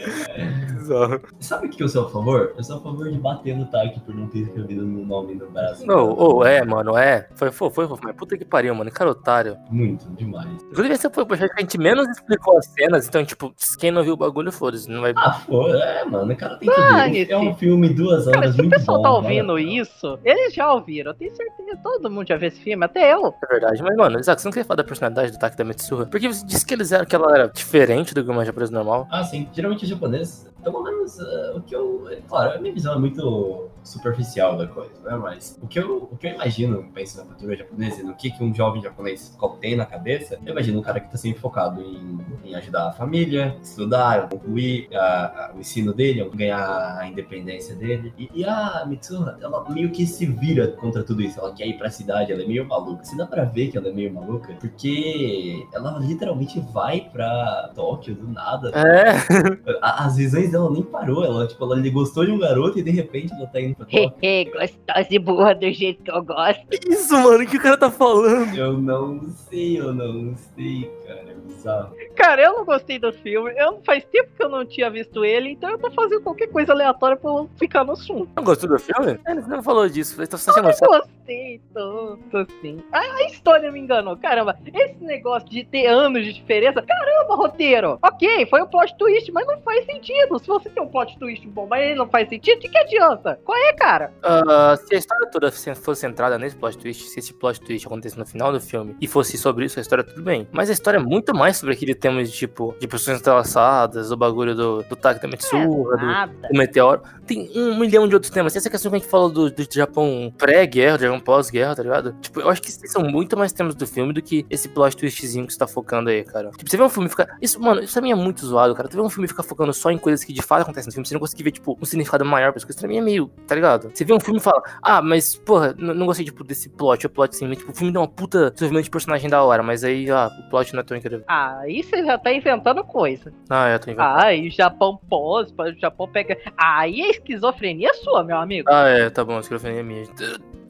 Bizarro. Sabe o que eu sou a favor? Eu sou a favor de bater no TAC por não ter escrevido no nome no braço. Não, ou é, mano, é. Foi, foi, foi, foi, mas puta que pariu, mano. Cara, otário. Muito, demais. Inclusive, esse foi o que a gente menos explicou as cenas, então, tipo, quem não viu o bagulho, foda-se. Não vai. Ah, pô, é, mano, o cara tem que ver. Dane-se. É um filme duas horas Cara, se o muito pessoal bom. tá vale a ouvindo pena. isso, eles já ouviram. Eu tenho certeza. Todo mundo já viu esse filme, até eu. É verdade. Mas, mano, Isaac, você não queria falar da personalidade do Taki da Mitsuha? Porque você disse que eles eram, que ela era diferente do que uma japonesa normal. Ah, sim. Geralmente japonês, pelo menos uh, o que eu. Claro, a minha visão é muito superficial da coisa, né? Mas o que eu, o que eu imagino, penso na cultura japonesa e no que, que um jovem japonês tem na cabeça, eu imagino um cara que tá sempre focado em, em ajudar a família, estudar, concluir a- a- o ensino dele, ganhar a independência dele. E, e a Mitsuha, ela meio que se vira contra tudo isso. Ela quer ir pra cidade, ela é meio maluca. Se dá pra ver que ela é meio maluca, porque ela literalmente vai pra Tóquio do nada. É. A- As visões dela nem parou, ela, tipo, ela gostou de um garoto e de repente ela tá indo? Fofoca. Hehe, gostosa e burra do jeito que eu gosto. Isso, mano, o que o cara tá falando? Eu não sei, eu não sei, cara. É bizarro. Cara, eu não gostei do filme. Eu, faz tempo que eu não tinha visto ele, então eu tô fazendo qualquer coisa aleatória pra eu ficar no assunto. Não gostou do filme? Ele não falou disso. Tá só sendo Eu gostei tanto assim. A, a história me enganou. Caramba, esse negócio de ter anos de diferença. Caramba, roteiro. Ok, foi um plot twist, mas não faz sentido. Se você tem um plot twist bom, mas ele não faz sentido, de que adianta? Qual é, cara? Ah, se a história toda se- fosse centrada nesse plot twist, se esse plot twist acontecesse no final do filme e fosse sobre isso, a história tudo bem. Mas a história é muito mais sobre aquele tema de tipo, de pessoas entrelaçadas, o bagulho do, do Taki da Mitsuha, do, Nada. do meteoro. Tem um milhão de outros temas. Essa questão que a gente falou do, do Japão pré-guerra, do Japão pós-guerra, tá ligado? Tipo, eu acho que são muito mais temas do filme do que esse plot twistzinho que você tá focando aí, cara. Tipo, você vê um filme e fica. Isso, mano, isso pra mim é muito zoado, cara. Tu vê um filme e fica focando só em coisas que de fato acontecem no filme, você não consegue ver, tipo, um significado maior pra as coisas. Pra mim é meio, tá ligado? Você vê um filme e fala, ah, mas, porra, não gostei, tipo, desse plot, o plot assim, mas, tipo, o filme deu uma puta desenvolvimento de personagem da hora, mas aí, ah, o plot não é tão incrível. Ah, aí você já tá inventando coisa. Ah, é, tô inventando. Ah, e o Japão pós, o Japão pega. Aí a esquizofrenia é sua, meu amigo. Ah, é, tá bom, a esquizofrenia é minha.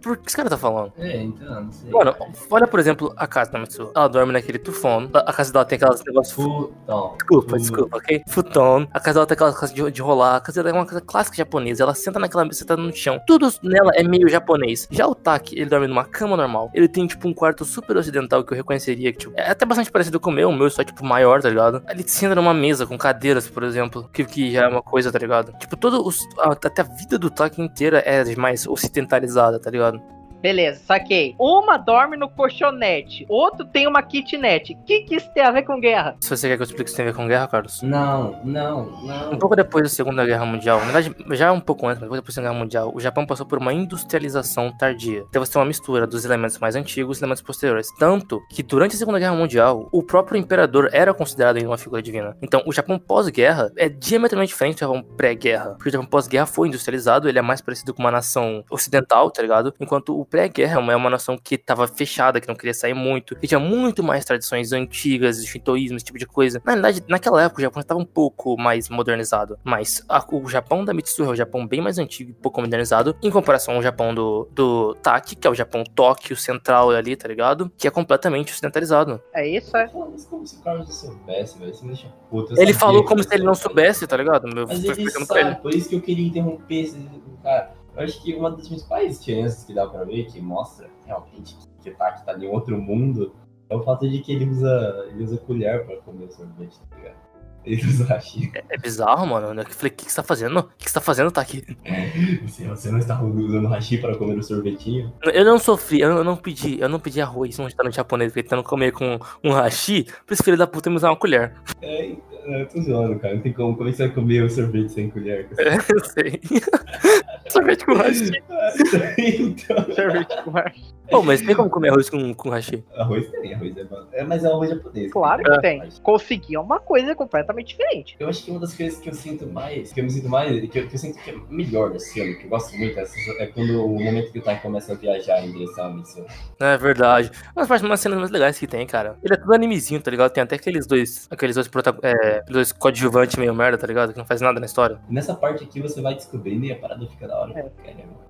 Por que esse cara tá falando? É, então, não sei. Mano, olha, por exemplo, a casa da Mitsu. Ela dorme naquele tufão. A casa dela tem aquelas negócios. fu- Putão. Desculpa, desculpa, ok? Futon. A casa dela tem aquelas casas de, de rolar. A casa dela é uma casa clássica japonesa. Ela senta naquela mesa, senta no chão. Tudo nela é meio japonês. Já o Taki, ele dorme numa cama normal. Ele tem, tipo, um quarto super ocidental que eu reconheceria. Que, tipo, é até bastante parecido com o meu. O meu só, tipo, maior, tá ligado? Ele senta numa mesa com cadeiras, por exemplo. Que, que já é uma coisa, tá ligado? Tipo, todo os, até a vida do Taki inteira é mais ocidentalizada, tá ligado? Done. Beleza, saquei. Uma dorme no colchonete, outro tem uma kitnet. O que, que isso tem a ver com guerra? Se você quer que eu explique o que tem a ver com guerra, Carlos. Não, não, não. Um pouco depois da Segunda Guerra Mundial, na verdade, já um pouco antes, mas depois da Segunda Guerra Mundial, o Japão passou por uma industrialização tardia. Então você tem uma mistura dos elementos mais antigos e elementos posteriores. Tanto que durante a Segunda Guerra Mundial, o próprio imperador era considerado ainda uma figura divina. Então o Japão pós-guerra é diametralmente diferente do Japão pré-guerra. Porque o Japão pós-guerra foi industrializado, ele é mais parecido com uma nação ocidental, tá ligado? Enquanto o pré-guerra é uma, é uma nação que tava fechada, que não queria sair muito, que tinha muito mais tradições antigas, de shintoísmo, esse tipo de coisa. Na verdade, naquela época o Japão estava um pouco mais modernizado, mas a- o Japão da Mitsuha é o Japão bem mais antigo e pouco modernizado, em comparação ao Japão do, do Taki, que é o Japão Tóquio central ali, tá ligado? Que é completamente ocidentalizado. É isso, é? Mas como se o Carlos soubesse, velho? Você me deixa puto. Ele falou como se ele não soubesse. tá ligado? Eu Mas ele pra ele. sabe, por isso que eu queria interromper esse cara. Eu acho que uma das principais diferenças que dá pra ver, que mostra realmente que o Taki tá em outro mundo, é o fato de que ele usa, ele usa colher pra comer o sorvete, tá ligado? Ele usa hashi. É bizarro, mano. Eu falei, o que, que você tá fazendo? O que, que você tá fazendo, Taki? Você, você não está usando hashi para comer o sorvetinho? Eu não sofri, eu não pedi, eu não pedi arroz num restaurante japonês tentando comer com um hashi, por isso filho da puta me usar uma colher. É, então, eu tô zoando, cara. Não tem como. Como é que você vai comer o sorvete sem colher? Eu sei. Sorvete com então, Sorvete com ar. Pô, mas tem como comer arroz com, com hashi? arroz tem, arroz é bom. É, mas é arroz japonês. Claro É. que tem. Conseguir é uma coisa completamente diferente. Eu acho que uma das coisas que eu sinto mais, que eu me sinto mais, que eu, que eu sinto que é melhor desse filme, que eu gosto muito, é, é quando o momento que o Tai começa a viajar em direção à missão. É verdade. Uma das partes umas cenas mais legais que tem, cara. Ele é tudo animezinho, tá ligado? Tem até aqueles dois, aqueles dois, prota é, dois coadjuvantes meio merda, tá ligado? Que não faz nada na história. Nessa parte aqui você vai descobrindo e a parada fica da hora. É. Caramba.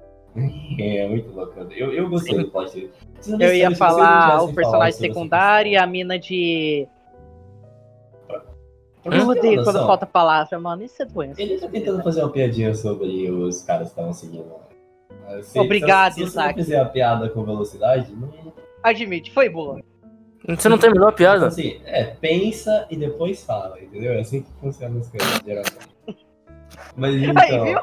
É muito bacana. Eu, eu gostei Sim. do plot. Não Eu ia falar o personagem secundário e a mina de. Eu você odeio quando noção, falta palavra, mano. Isso é doença. Ele tá tentando fazer uma piadinha sobre os caras que estavam seguindo. Ah, se- Obrigado, se, se você Isaac. não fizer a piada com velocidade, não. Admite, foi boa. Você não terminou a piada? Assim, é, pensa e depois fala, entendeu? É assim que funciona as coisas, geralmente. Mas Aí, então. viu?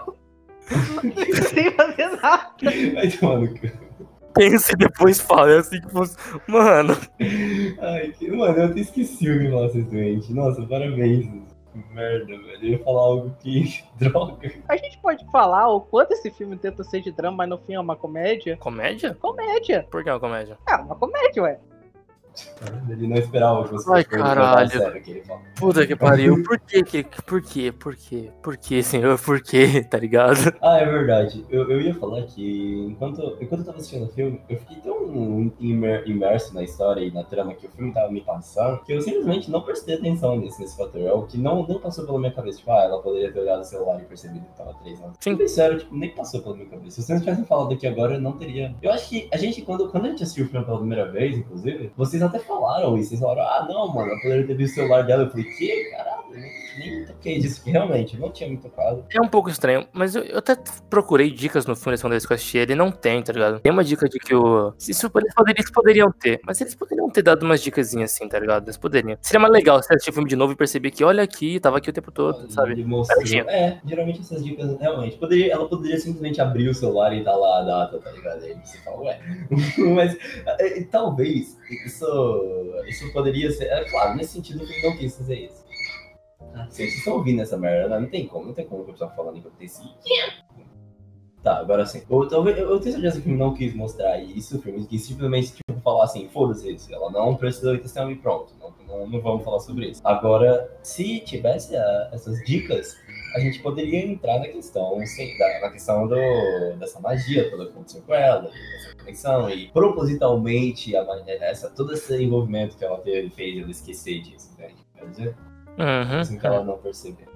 Sem fazer nada. Vai tomar no cu. Pensa e depois fala. É assim que fosse. Mano. Ai, que... Mano, eu até esqueci o vocês doentes. Nossa, parabéns. Que Merda, velho. Eu ia falar algo que. Droga. A gente pode falar o quanto esse filme tenta ser de drama, mas no fim é uma comédia? Comédia? Comédia. Por que é uma comédia? É uma comédia, ué. Ele não esperava que você Ai, caralho. sério que. Puta que pariu. Por que, que por quê? Por quê? Por quê, senhor? Por quê? Tá ligado? Ah, é verdade. Eu, eu ia falar que enquanto, enquanto eu tava assistindo o filme, eu fiquei tão imer- imerso na história e na trama que o filme tava me passando, que eu simplesmente não prestei atenção nesse, nesse fator. É o que não, não passou pela minha cabeça. Tipo, ah, ela poderia ter olhado o celular e percebido que tava três anos. Sim. Sério, tipo, nem passou pela minha cabeça. Se vocês não tivessem falado aqui agora, eu não teria. Eu acho que a gente, quando, quando a gente assistiu o filme pela primeira vez, inclusive, vocês até falaram isso. Vocês falaram, ah, não, mano, poderia ter visto o celular dela. Eu falei, que? Caralho, nem toquei disso, que realmente, eu não tinha me tocado. É um pouco estranho, mas eu, eu até procurei dicas no filme quando eles que eu assisti, ele não tem, tá ligado? Tem uma dica de que o. se Isso, eles, poderiam, eles poderiam ter, mas eles poderiam ter dado umas dicasinhas assim, tá ligado? Eles poderiam. Seria mais legal se assistir o filme de novo e perceber que, olha aqui, tava aqui o tempo todo, sabe? Mostrou- Parecia. É, geralmente essas dicas, realmente. Poderia, ela poderia simplesmente abrir o celular e dar lá a data, tá ligado? Aí você fala, ué. Mas é, talvez isso, isso poderia ser. É claro, nesse sentido filme não quis fazer isso. Vocês estão ouvindo essa merda, né? Não tem como, não tem como que eu estou falando enquanto tem. Tá, agora sim. Eu, talvez, eu tenho certeza que o filme não quis mostrar isso, o filme quis simplesmente tipo, falar assim, foda-se isso, ela não precisou ir testemunho e pronto, não, não, não vamos falar sobre isso. Agora, se tivesse ah, essas dicas, a gente poderia entrar na questão, sim, da- na questão do, dessa magia toda que aconteceu com ela, e dessa conexão, e propositalmente a, essa, todo esse envolvimento que ela teve fez ela esquecer disso, entende? Quer dizer, Uhum. assim que ela não percebeu.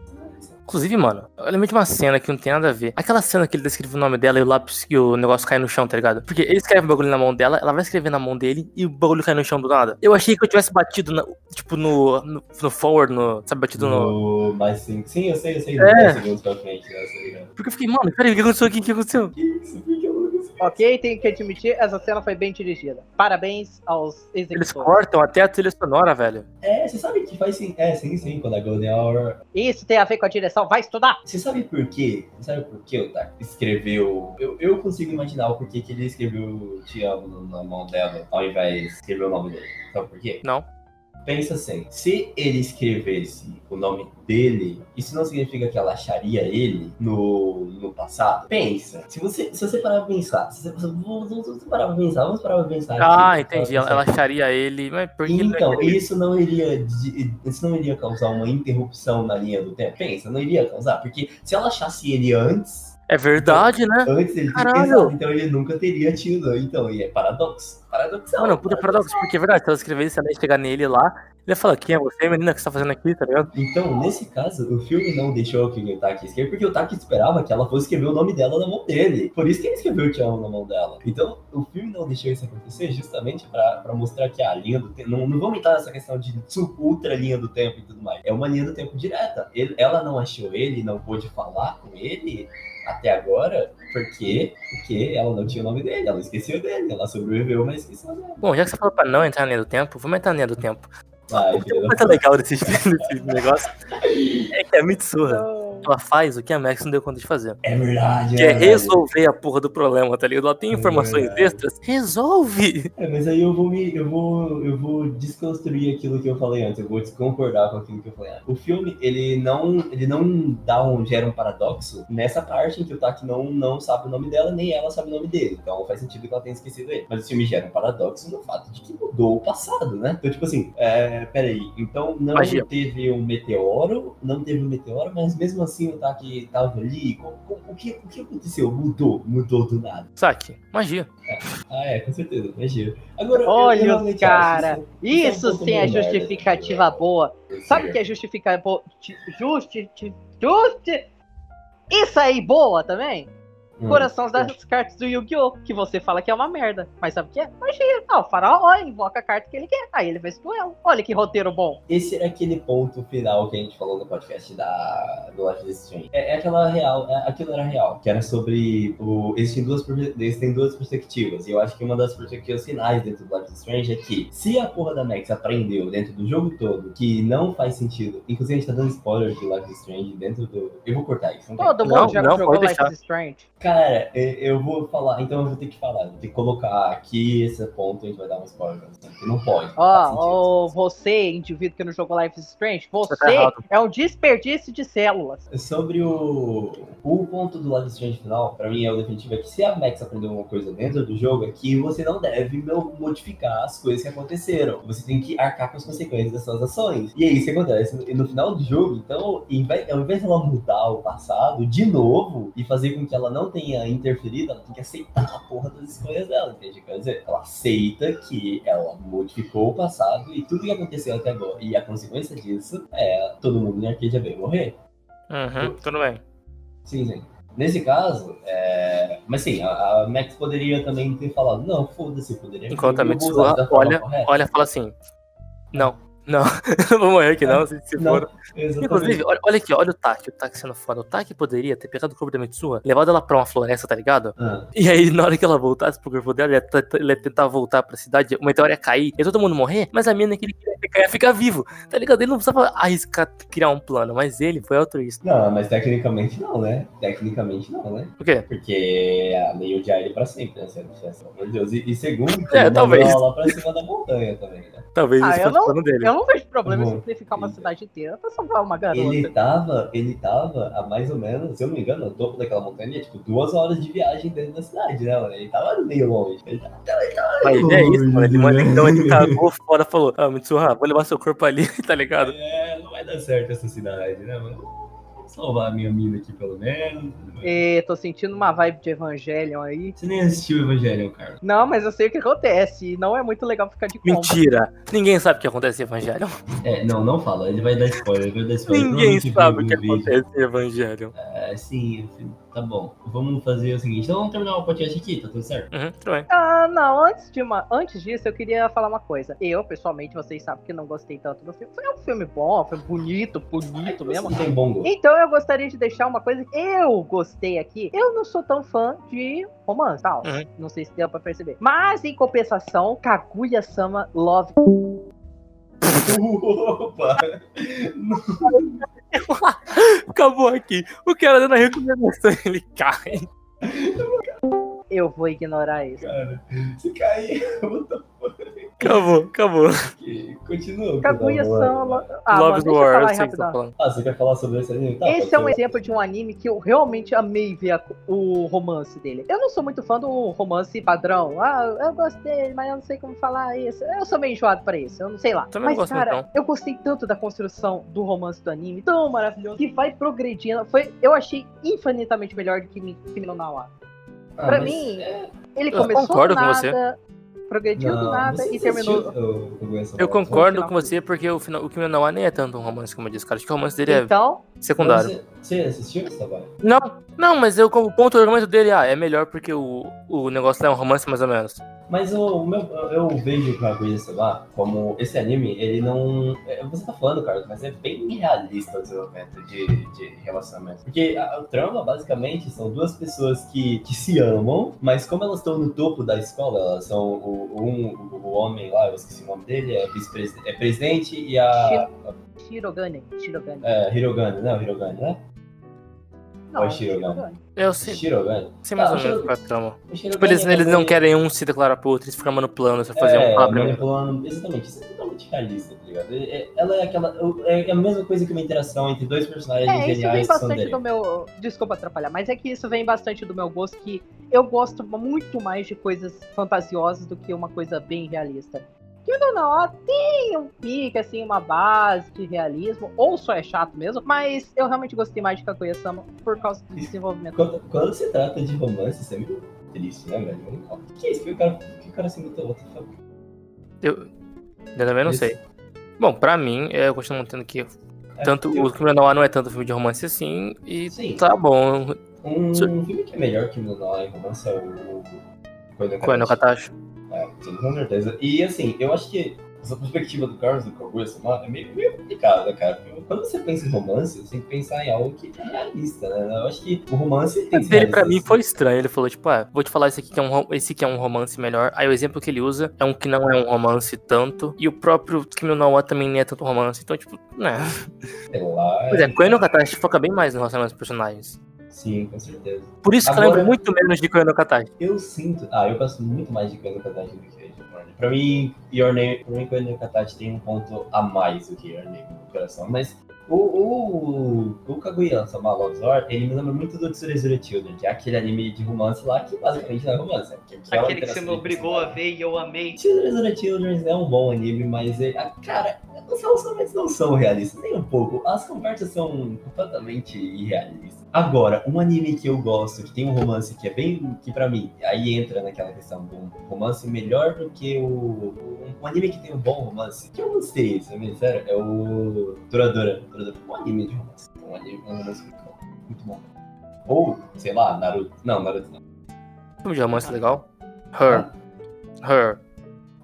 Inclusive, mano, eu lembrei de uma cena que não tem nada a ver. Aquela cena que ele descreve o nome dela e o lápis e o negócio cai no chão, tá ligado? Porque ele escreve o bagulho na mão dela, ela vai escrever na mão dele e o bagulho cai no chão do nada. Eu achei que eu tivesse batido, na- tipo, no, no, no forward, no, sabe, batido no... No mais sim, sim, eu sei, eu sei, É. 10 segundos pra frente, né? Porque eu fiquei, mano, peraí, o que aconteceu aqui? O que aconteceu? Que isso, Ok, tenho que admitir, essa cena foi bem dirigida. Parabéns aos Eles executores. cortam até a trilha sonora, velho. É, você sabe que faz sim. É, sim, sim, quando a Golden Hour. Isso tem a ver com a direção, vai estudar! Você sabe por quê? Você sabe por que o Taki escreveu. Eu, eu consigo imaginar o porquê que ele escreveu Te amo na mão dela, ao invés de escrever o nome dele. Sabe por quê? Não. Pensa assim, se ele escrevesse o nome dele, isso não significa que ela acharia ele no, no passado? Pensa. Se você, se você parar pra pensar, se você, vamos, parar pra pensar, vamos parar pra pensar. Ah, aqui, entendi. Ela, pra ela pensar. acharia ele. Mas por que ele não Então, queria? isso não iria isso não iria causar uma interrupção na linha do tempo. Pensa, não iria causar, porque se ela achasse ele antes, É verdade, né? antes ele Caralho. Exato, então ele nunca teria tido. Então, e é paradoxo. Paradoxal. Mano, puta paradoxo, porque é verdade, se ela escrevesse, ela ia chegar nele lá, ele ia falar, quem é você, menina, que você tá fazendo aqui, tá ligado? Então, nesse caso, o filme não deixou que o Taki escreva, porque o Taki esperava que ela fosse escrever o nome dela na mão dele. Por isso que ele escreveu o Te Amo na mão dela. Então, o filme não deixou isso acontecer justamente pra, pra mostrar que a linha do tempo. Não, não vamos entrar nessa questão de ultra linha do tempo e tudo mais. É uma linha do tempo direta. Ele- ela não achou ele, não pôde falar com ele até agora, porque, porque ela não tinha o nome dele, ela esqueceu dele, ela sobreviveu, mas esqueceu dele. Bom, já que você falou pra não entrar na linha do tempo, vamos entrar na linha do tempo. Vai, O que é legal desse, desse negócio é que a Mitsuha, Então, ela faz o que a Max não deu conta de fazer. É verdade, Que é verdade. resolver a porra do problema, tá ligado? Ela tem É informações verdade. extras, resolve! É, mas aí eu vou me. Eu vou. Eu vou desconstruir aquilo que eu falei antes. Eu vou desconcordar com aquilo que eu falei antes. O filme, ele não. Ele não dá um. gera um paradoxo nessa parte em que o Taki não, não sabe o nome dela, nem ela sabe o nome dele. Então faz sentido que ela tenha esquecido ele. Mas o filme gera um paradoxo no fato de que mudou o passado, né? Então, tipo assim, é, peraí. Então não Magia. teve um meteoro, não teve um meteoro, mas mesmo assim o Taki tava ali. O, que, o que aconteceu? Mudou, mudou do nada. Saque, magia. Ah, é, com certeza, imagina. Agora, eu- eu Olha os realmente cara, isso- isso é um sim é merda, justificativa boa. Sabe o que é justificativa boa? Justi, ti- justi... Isso aí, boa também? Hum. Coração das cartas do Yu-Gi-Oh! Que você fala que é uma merda. Mas sabe o que é? Magia. Ah, o faraó invoca a carta que ele quer. Aí ele vai pro ela. Olha que roteiro bom. Esse era aquele ponto final que a gente falou no podcast da, do Life is Strange. É, é aquela real, é- aquilo era real, que era sobre o. Existem duas, existem duas perspectivas. E eu acho que uma das perspectivas finais dentro do Life is Strange é que se a porra da Max aprendeu dentro do jogo todo que não faz sentido. Inclusive, a gente tá dando spoiler de Life is Strange dentro do. Eu vou cortar isso. não tem- Todo Não, mundo já não, jogou Life is Strange. Cara, e- eu vou falar, então eu vou ter que falar, vou ter que colocar aqui esse ponto, a gente vai dar um spoiler, porque não pode. Ó, ó, você, indivíduo que não jogou Life is Strange, tá você errado. é um desperdício de células. Sobre o, o ponto do Life is Strange final, pra mim é o definitivo, é que se a Max aprendeu alguma coisa dentro do jogo, é que você não deve modificar as coisas que aconteceram. Você tem que arcar com as consequências das suas ações. E é isso que acontece. No, no final do jogo, então, ao invés dela mudar o passado de novo e fazer com que ela não tenha interferido, ela tem que aceitar a porra das escolhas dela, entende? Quer dizer, ela aceita que ela modificou o passado e tudo que aconteceu até agora. E a consequência disso é todo mundo em Arcadia Bay morrer. Uhum, tudo bem. Sim, sim. Nesse caso, é... mas sim, a, a Max poderia também ter falado, não, foda-se, poderia. Enquanto a forma olha, correta." olha fala assim: Não, não, não vou morrer aqui não, se, se Não, for. Exatamente. Inclusive, olha, olha aqui, olha o Taki, o Taki sendo foda. O Taki poderia ter pegado o corpo da Mitsuha, levado ela pra uma floresta, tá ligado? Ah, E aí, na hora que ela voltasse pro corpo dela, ele ia, tentar voltar pra cidade, o meteoro ia cair, ia todo mundo morrer, mas a mina que ele queria ficar ia ficar vivo, tá ligado? Ele não precisava arriscar criar um plano, mas ele foi altruísta. não, mas tecnicamente não, né? Tecnicamente não, né? Por quê? Porque a lei odiar ele pra sempre, né? Se não tivesse, pelo amor de Deus. E, e segundo, É, talvez. ela lá pra cima da montanha também, né? Talvez Ah, eu fosse o não- plano dele. Eu não vejo problema em simplificar uma cidade inteira pra salvar uma garota. Ele tava, ele tava a mais ou menos, se eu não me engano, no topo daquela montanha, tipo, duas horas de viagem dentro da cidade, né, mano? Ele tava meio longe. Ele tava, ele tava Mas meio é isso, mano. Ele, longe, mano, então ele né? cagou fora e falou: Ah, Mitsuha, vou levar seu corpo ali, tá ligado? É, não vai dar certo essa cidade, né, mano? Salvar a minha mina aqui, pelo menos. E tô sentindo uma vibe de Evangelion aí. Você nem assistiu o Evangelho, cara. Não, mas eu sei o que acontece. e Não é muito legal ficar de conta. Mentira. Ninguém sabe o que acontece em Evangelho. É, não, não fala. Ele vai dar spoiler, ele vai dar spoiler. Ninguém sabe o que acontece em Evangelho. É, sim, tá bom. Vamos fazer o seguinte. Então vamos terminar o podcast aqui, tá tudo certo? Uhum, tudo bem. Ah, não, antes, de uma, antes disso, eu queria falar uma coisa. Eu, pessoalmente, vocês sabem que não gostei tanto do filme. Foi um filme bom, foi bonito, bonito mesmo. Tem bom gosto. Então eu gostaria de deixar uma coisa que eu gostei aqui. Eu não sou tão fã de romance, tal. Uhum. Não sei se deu pra perceber. Mas em compensação, Kaguya-sama Love. Opa! Acabou aqui. O cara dando a recomendação, ele cai. Eu vou ignorar isso. Cara, se cair, what the Acabou, acabou. Continua. Love. Ah, Love mano, eu War, falar eu aí sei que tá rapidão. falando. Ah, você quer falar sobre esse anime? Tá, Esse é um ser. exemplo de um anime que eu realmente amei ver a- o romance dele. Eu não sou muito fã do romance padrão. Ah, eu gostei, mas eu não sei como falar isso. Eu sou meio enjoado pra isso, eu não sei lá. Também mas, gosto cara, muito, eu gostei tanto da construção do romance do anime, tão maravilhoso, que vai progredindo. Foi, eu achei infinitamente melhor do que Mi- Kimi no Na wa. Ah, pra mas- mim, é, Ele Eu começou concordo do com você. Nada, progrediu do não, nada você e terminou. o Eu concordo com você porque o, final, o Kimi no Wa nem é tanto um romance como eu disse, cara. Acho que o romance dele é Então, secundário. Você, você assistiu esse trabalho? Não, não, mas eu, como ponto do argumento dele, ah, é melhor porque o, o negócio lá é um romance mais ou menos. Mas o, o meu, eu vejo o Kaguya-sama como esse anime, ele não. é, Você tá falando, cara, mas é bem realista o desenvolvimento de, de relacionamento. Porque a, o trama, basicamente, são duas pessoas que, que se amam, mas como elas estão no topo da escola, elas são o, um, o, homem lá, eu esqueci o nome dele, é, vice-presidente, é presidente e a. Shirogane. Shirogane. É, Hirogane, não, Hirogane, né? Não, Ou Shirogane? Shirogane. Eu sei, Shirogane. sei mais Ah, ou menos qual é a trama. Tipo, eles, é eles não meio- querem um se declarar pro outro, eles ficam plano, você fazer é, um papo manipulando, exatamente, isso é totalmente realista, tá ligado? É- é- Ela é aquela. É a mesma coisa que uma interação entre dois personagens É, isso vem geniais que são bastante do meu. Desculpa atrapalhar, mas é que isso vem bastante do meu gosto, que eu gosto muito mais de coisas fantasiosas do que uma coisa bem realista. Que não, não, tem um pique, assim, uma base de realismo, ou só é chato mesmo, mas eu realmente gostei mais de Kaguya-sama por causa do desenvolvimento. Quando, quando se trata de romance, isso é meio triste, né, velho? O que é isso? Que o cara, que o cara se muda outro Eu, eu também não Isso. sei. Bom, pra mim, é, eu continuo mantendo que tanto eu- o Kimi não é tanto filme de romance assim, e Sim. tá bom. Um filme que é melhor que o Nolan em romance é o. Qual é? É, com certeza. E assim, eu acho que essa perspectiva do Carlos do Kaguya-sama é meio, meio complicada, cara. Quando você pensa em romance, você tem que pensar em algo que é realista, né? Eu acho que o romance tem que ser Dele pra mim foi estranho. Ele falou, tipo, ah, vou te falar esse aqui que é um, esse que é um romance melhor. Aí o exemplo que ele usa é um que não é um romance tanto. E o próprio Kimi no Wa também nem é tanto romance. Então, tipo, né. Sei lá. Pois é, Koen no Katashi foca bem mais no relacionamento dos personagens. Sim, com certeza. Por isso que eu Agora- lembro muito menos de Koyo no Katachi. Eu sinto. Ah, eu gosto muito mais de Koen no Katachi do que Name. Pra mim, Your Name, pra mim, Koen no Katachi tem um ponto a mais do que Your Name no coração. Mas o, o, o Kaguya Sama Love's War, ele me lembra muito do Tsurezure Children, que é aquele anime de romance lá que basicamente não é romance. É é uma Aquele que você me obrigou a ver e eu amei. Children's Children é um bom anime, mas, ele, ah, cara, os relacionamentos não são realistas, nem um pouco. As conversas são completamente irrealistas. Agora, um anime que eu gosto, que tem um romance que é bem. que pra mim, aí entra naquela questão um romance melhor do que o. Um, um anime que tem um bom romance, que eu gostei, sabe? Sério, é o. Duradora. Duradora. Um anime de romance. Um anime um romance muito bom. Muito bom. Ou, sei lá, Naruto. Não, Naruto não. Filme de romance legal. Her. Her.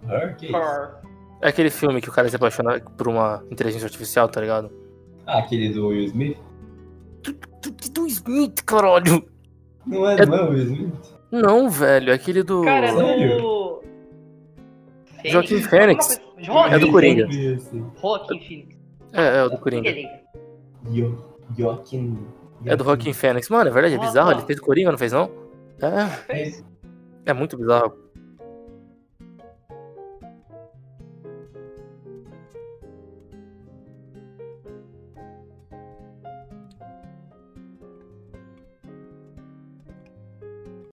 Her? Que isso? Her. É aquele filme que o cara se apaixona por uma inteligência artificial, tá ligado? Ah, aquele do Will Smith? Do, do Smith, caralho. Não é, É- não é o Smith? Não, velho, é aquele do. Cara, Sério? do. Joaquim Fênix. Joaquim É do Coringa. Joaquim Phoenix. É, é o do Coringa. Jo- Joaquim. É do Joaquim Fênix. Mano, é verdade, é bizarro. Ele fez o Coringa, não fez não? É, Fez. é muito bizarro.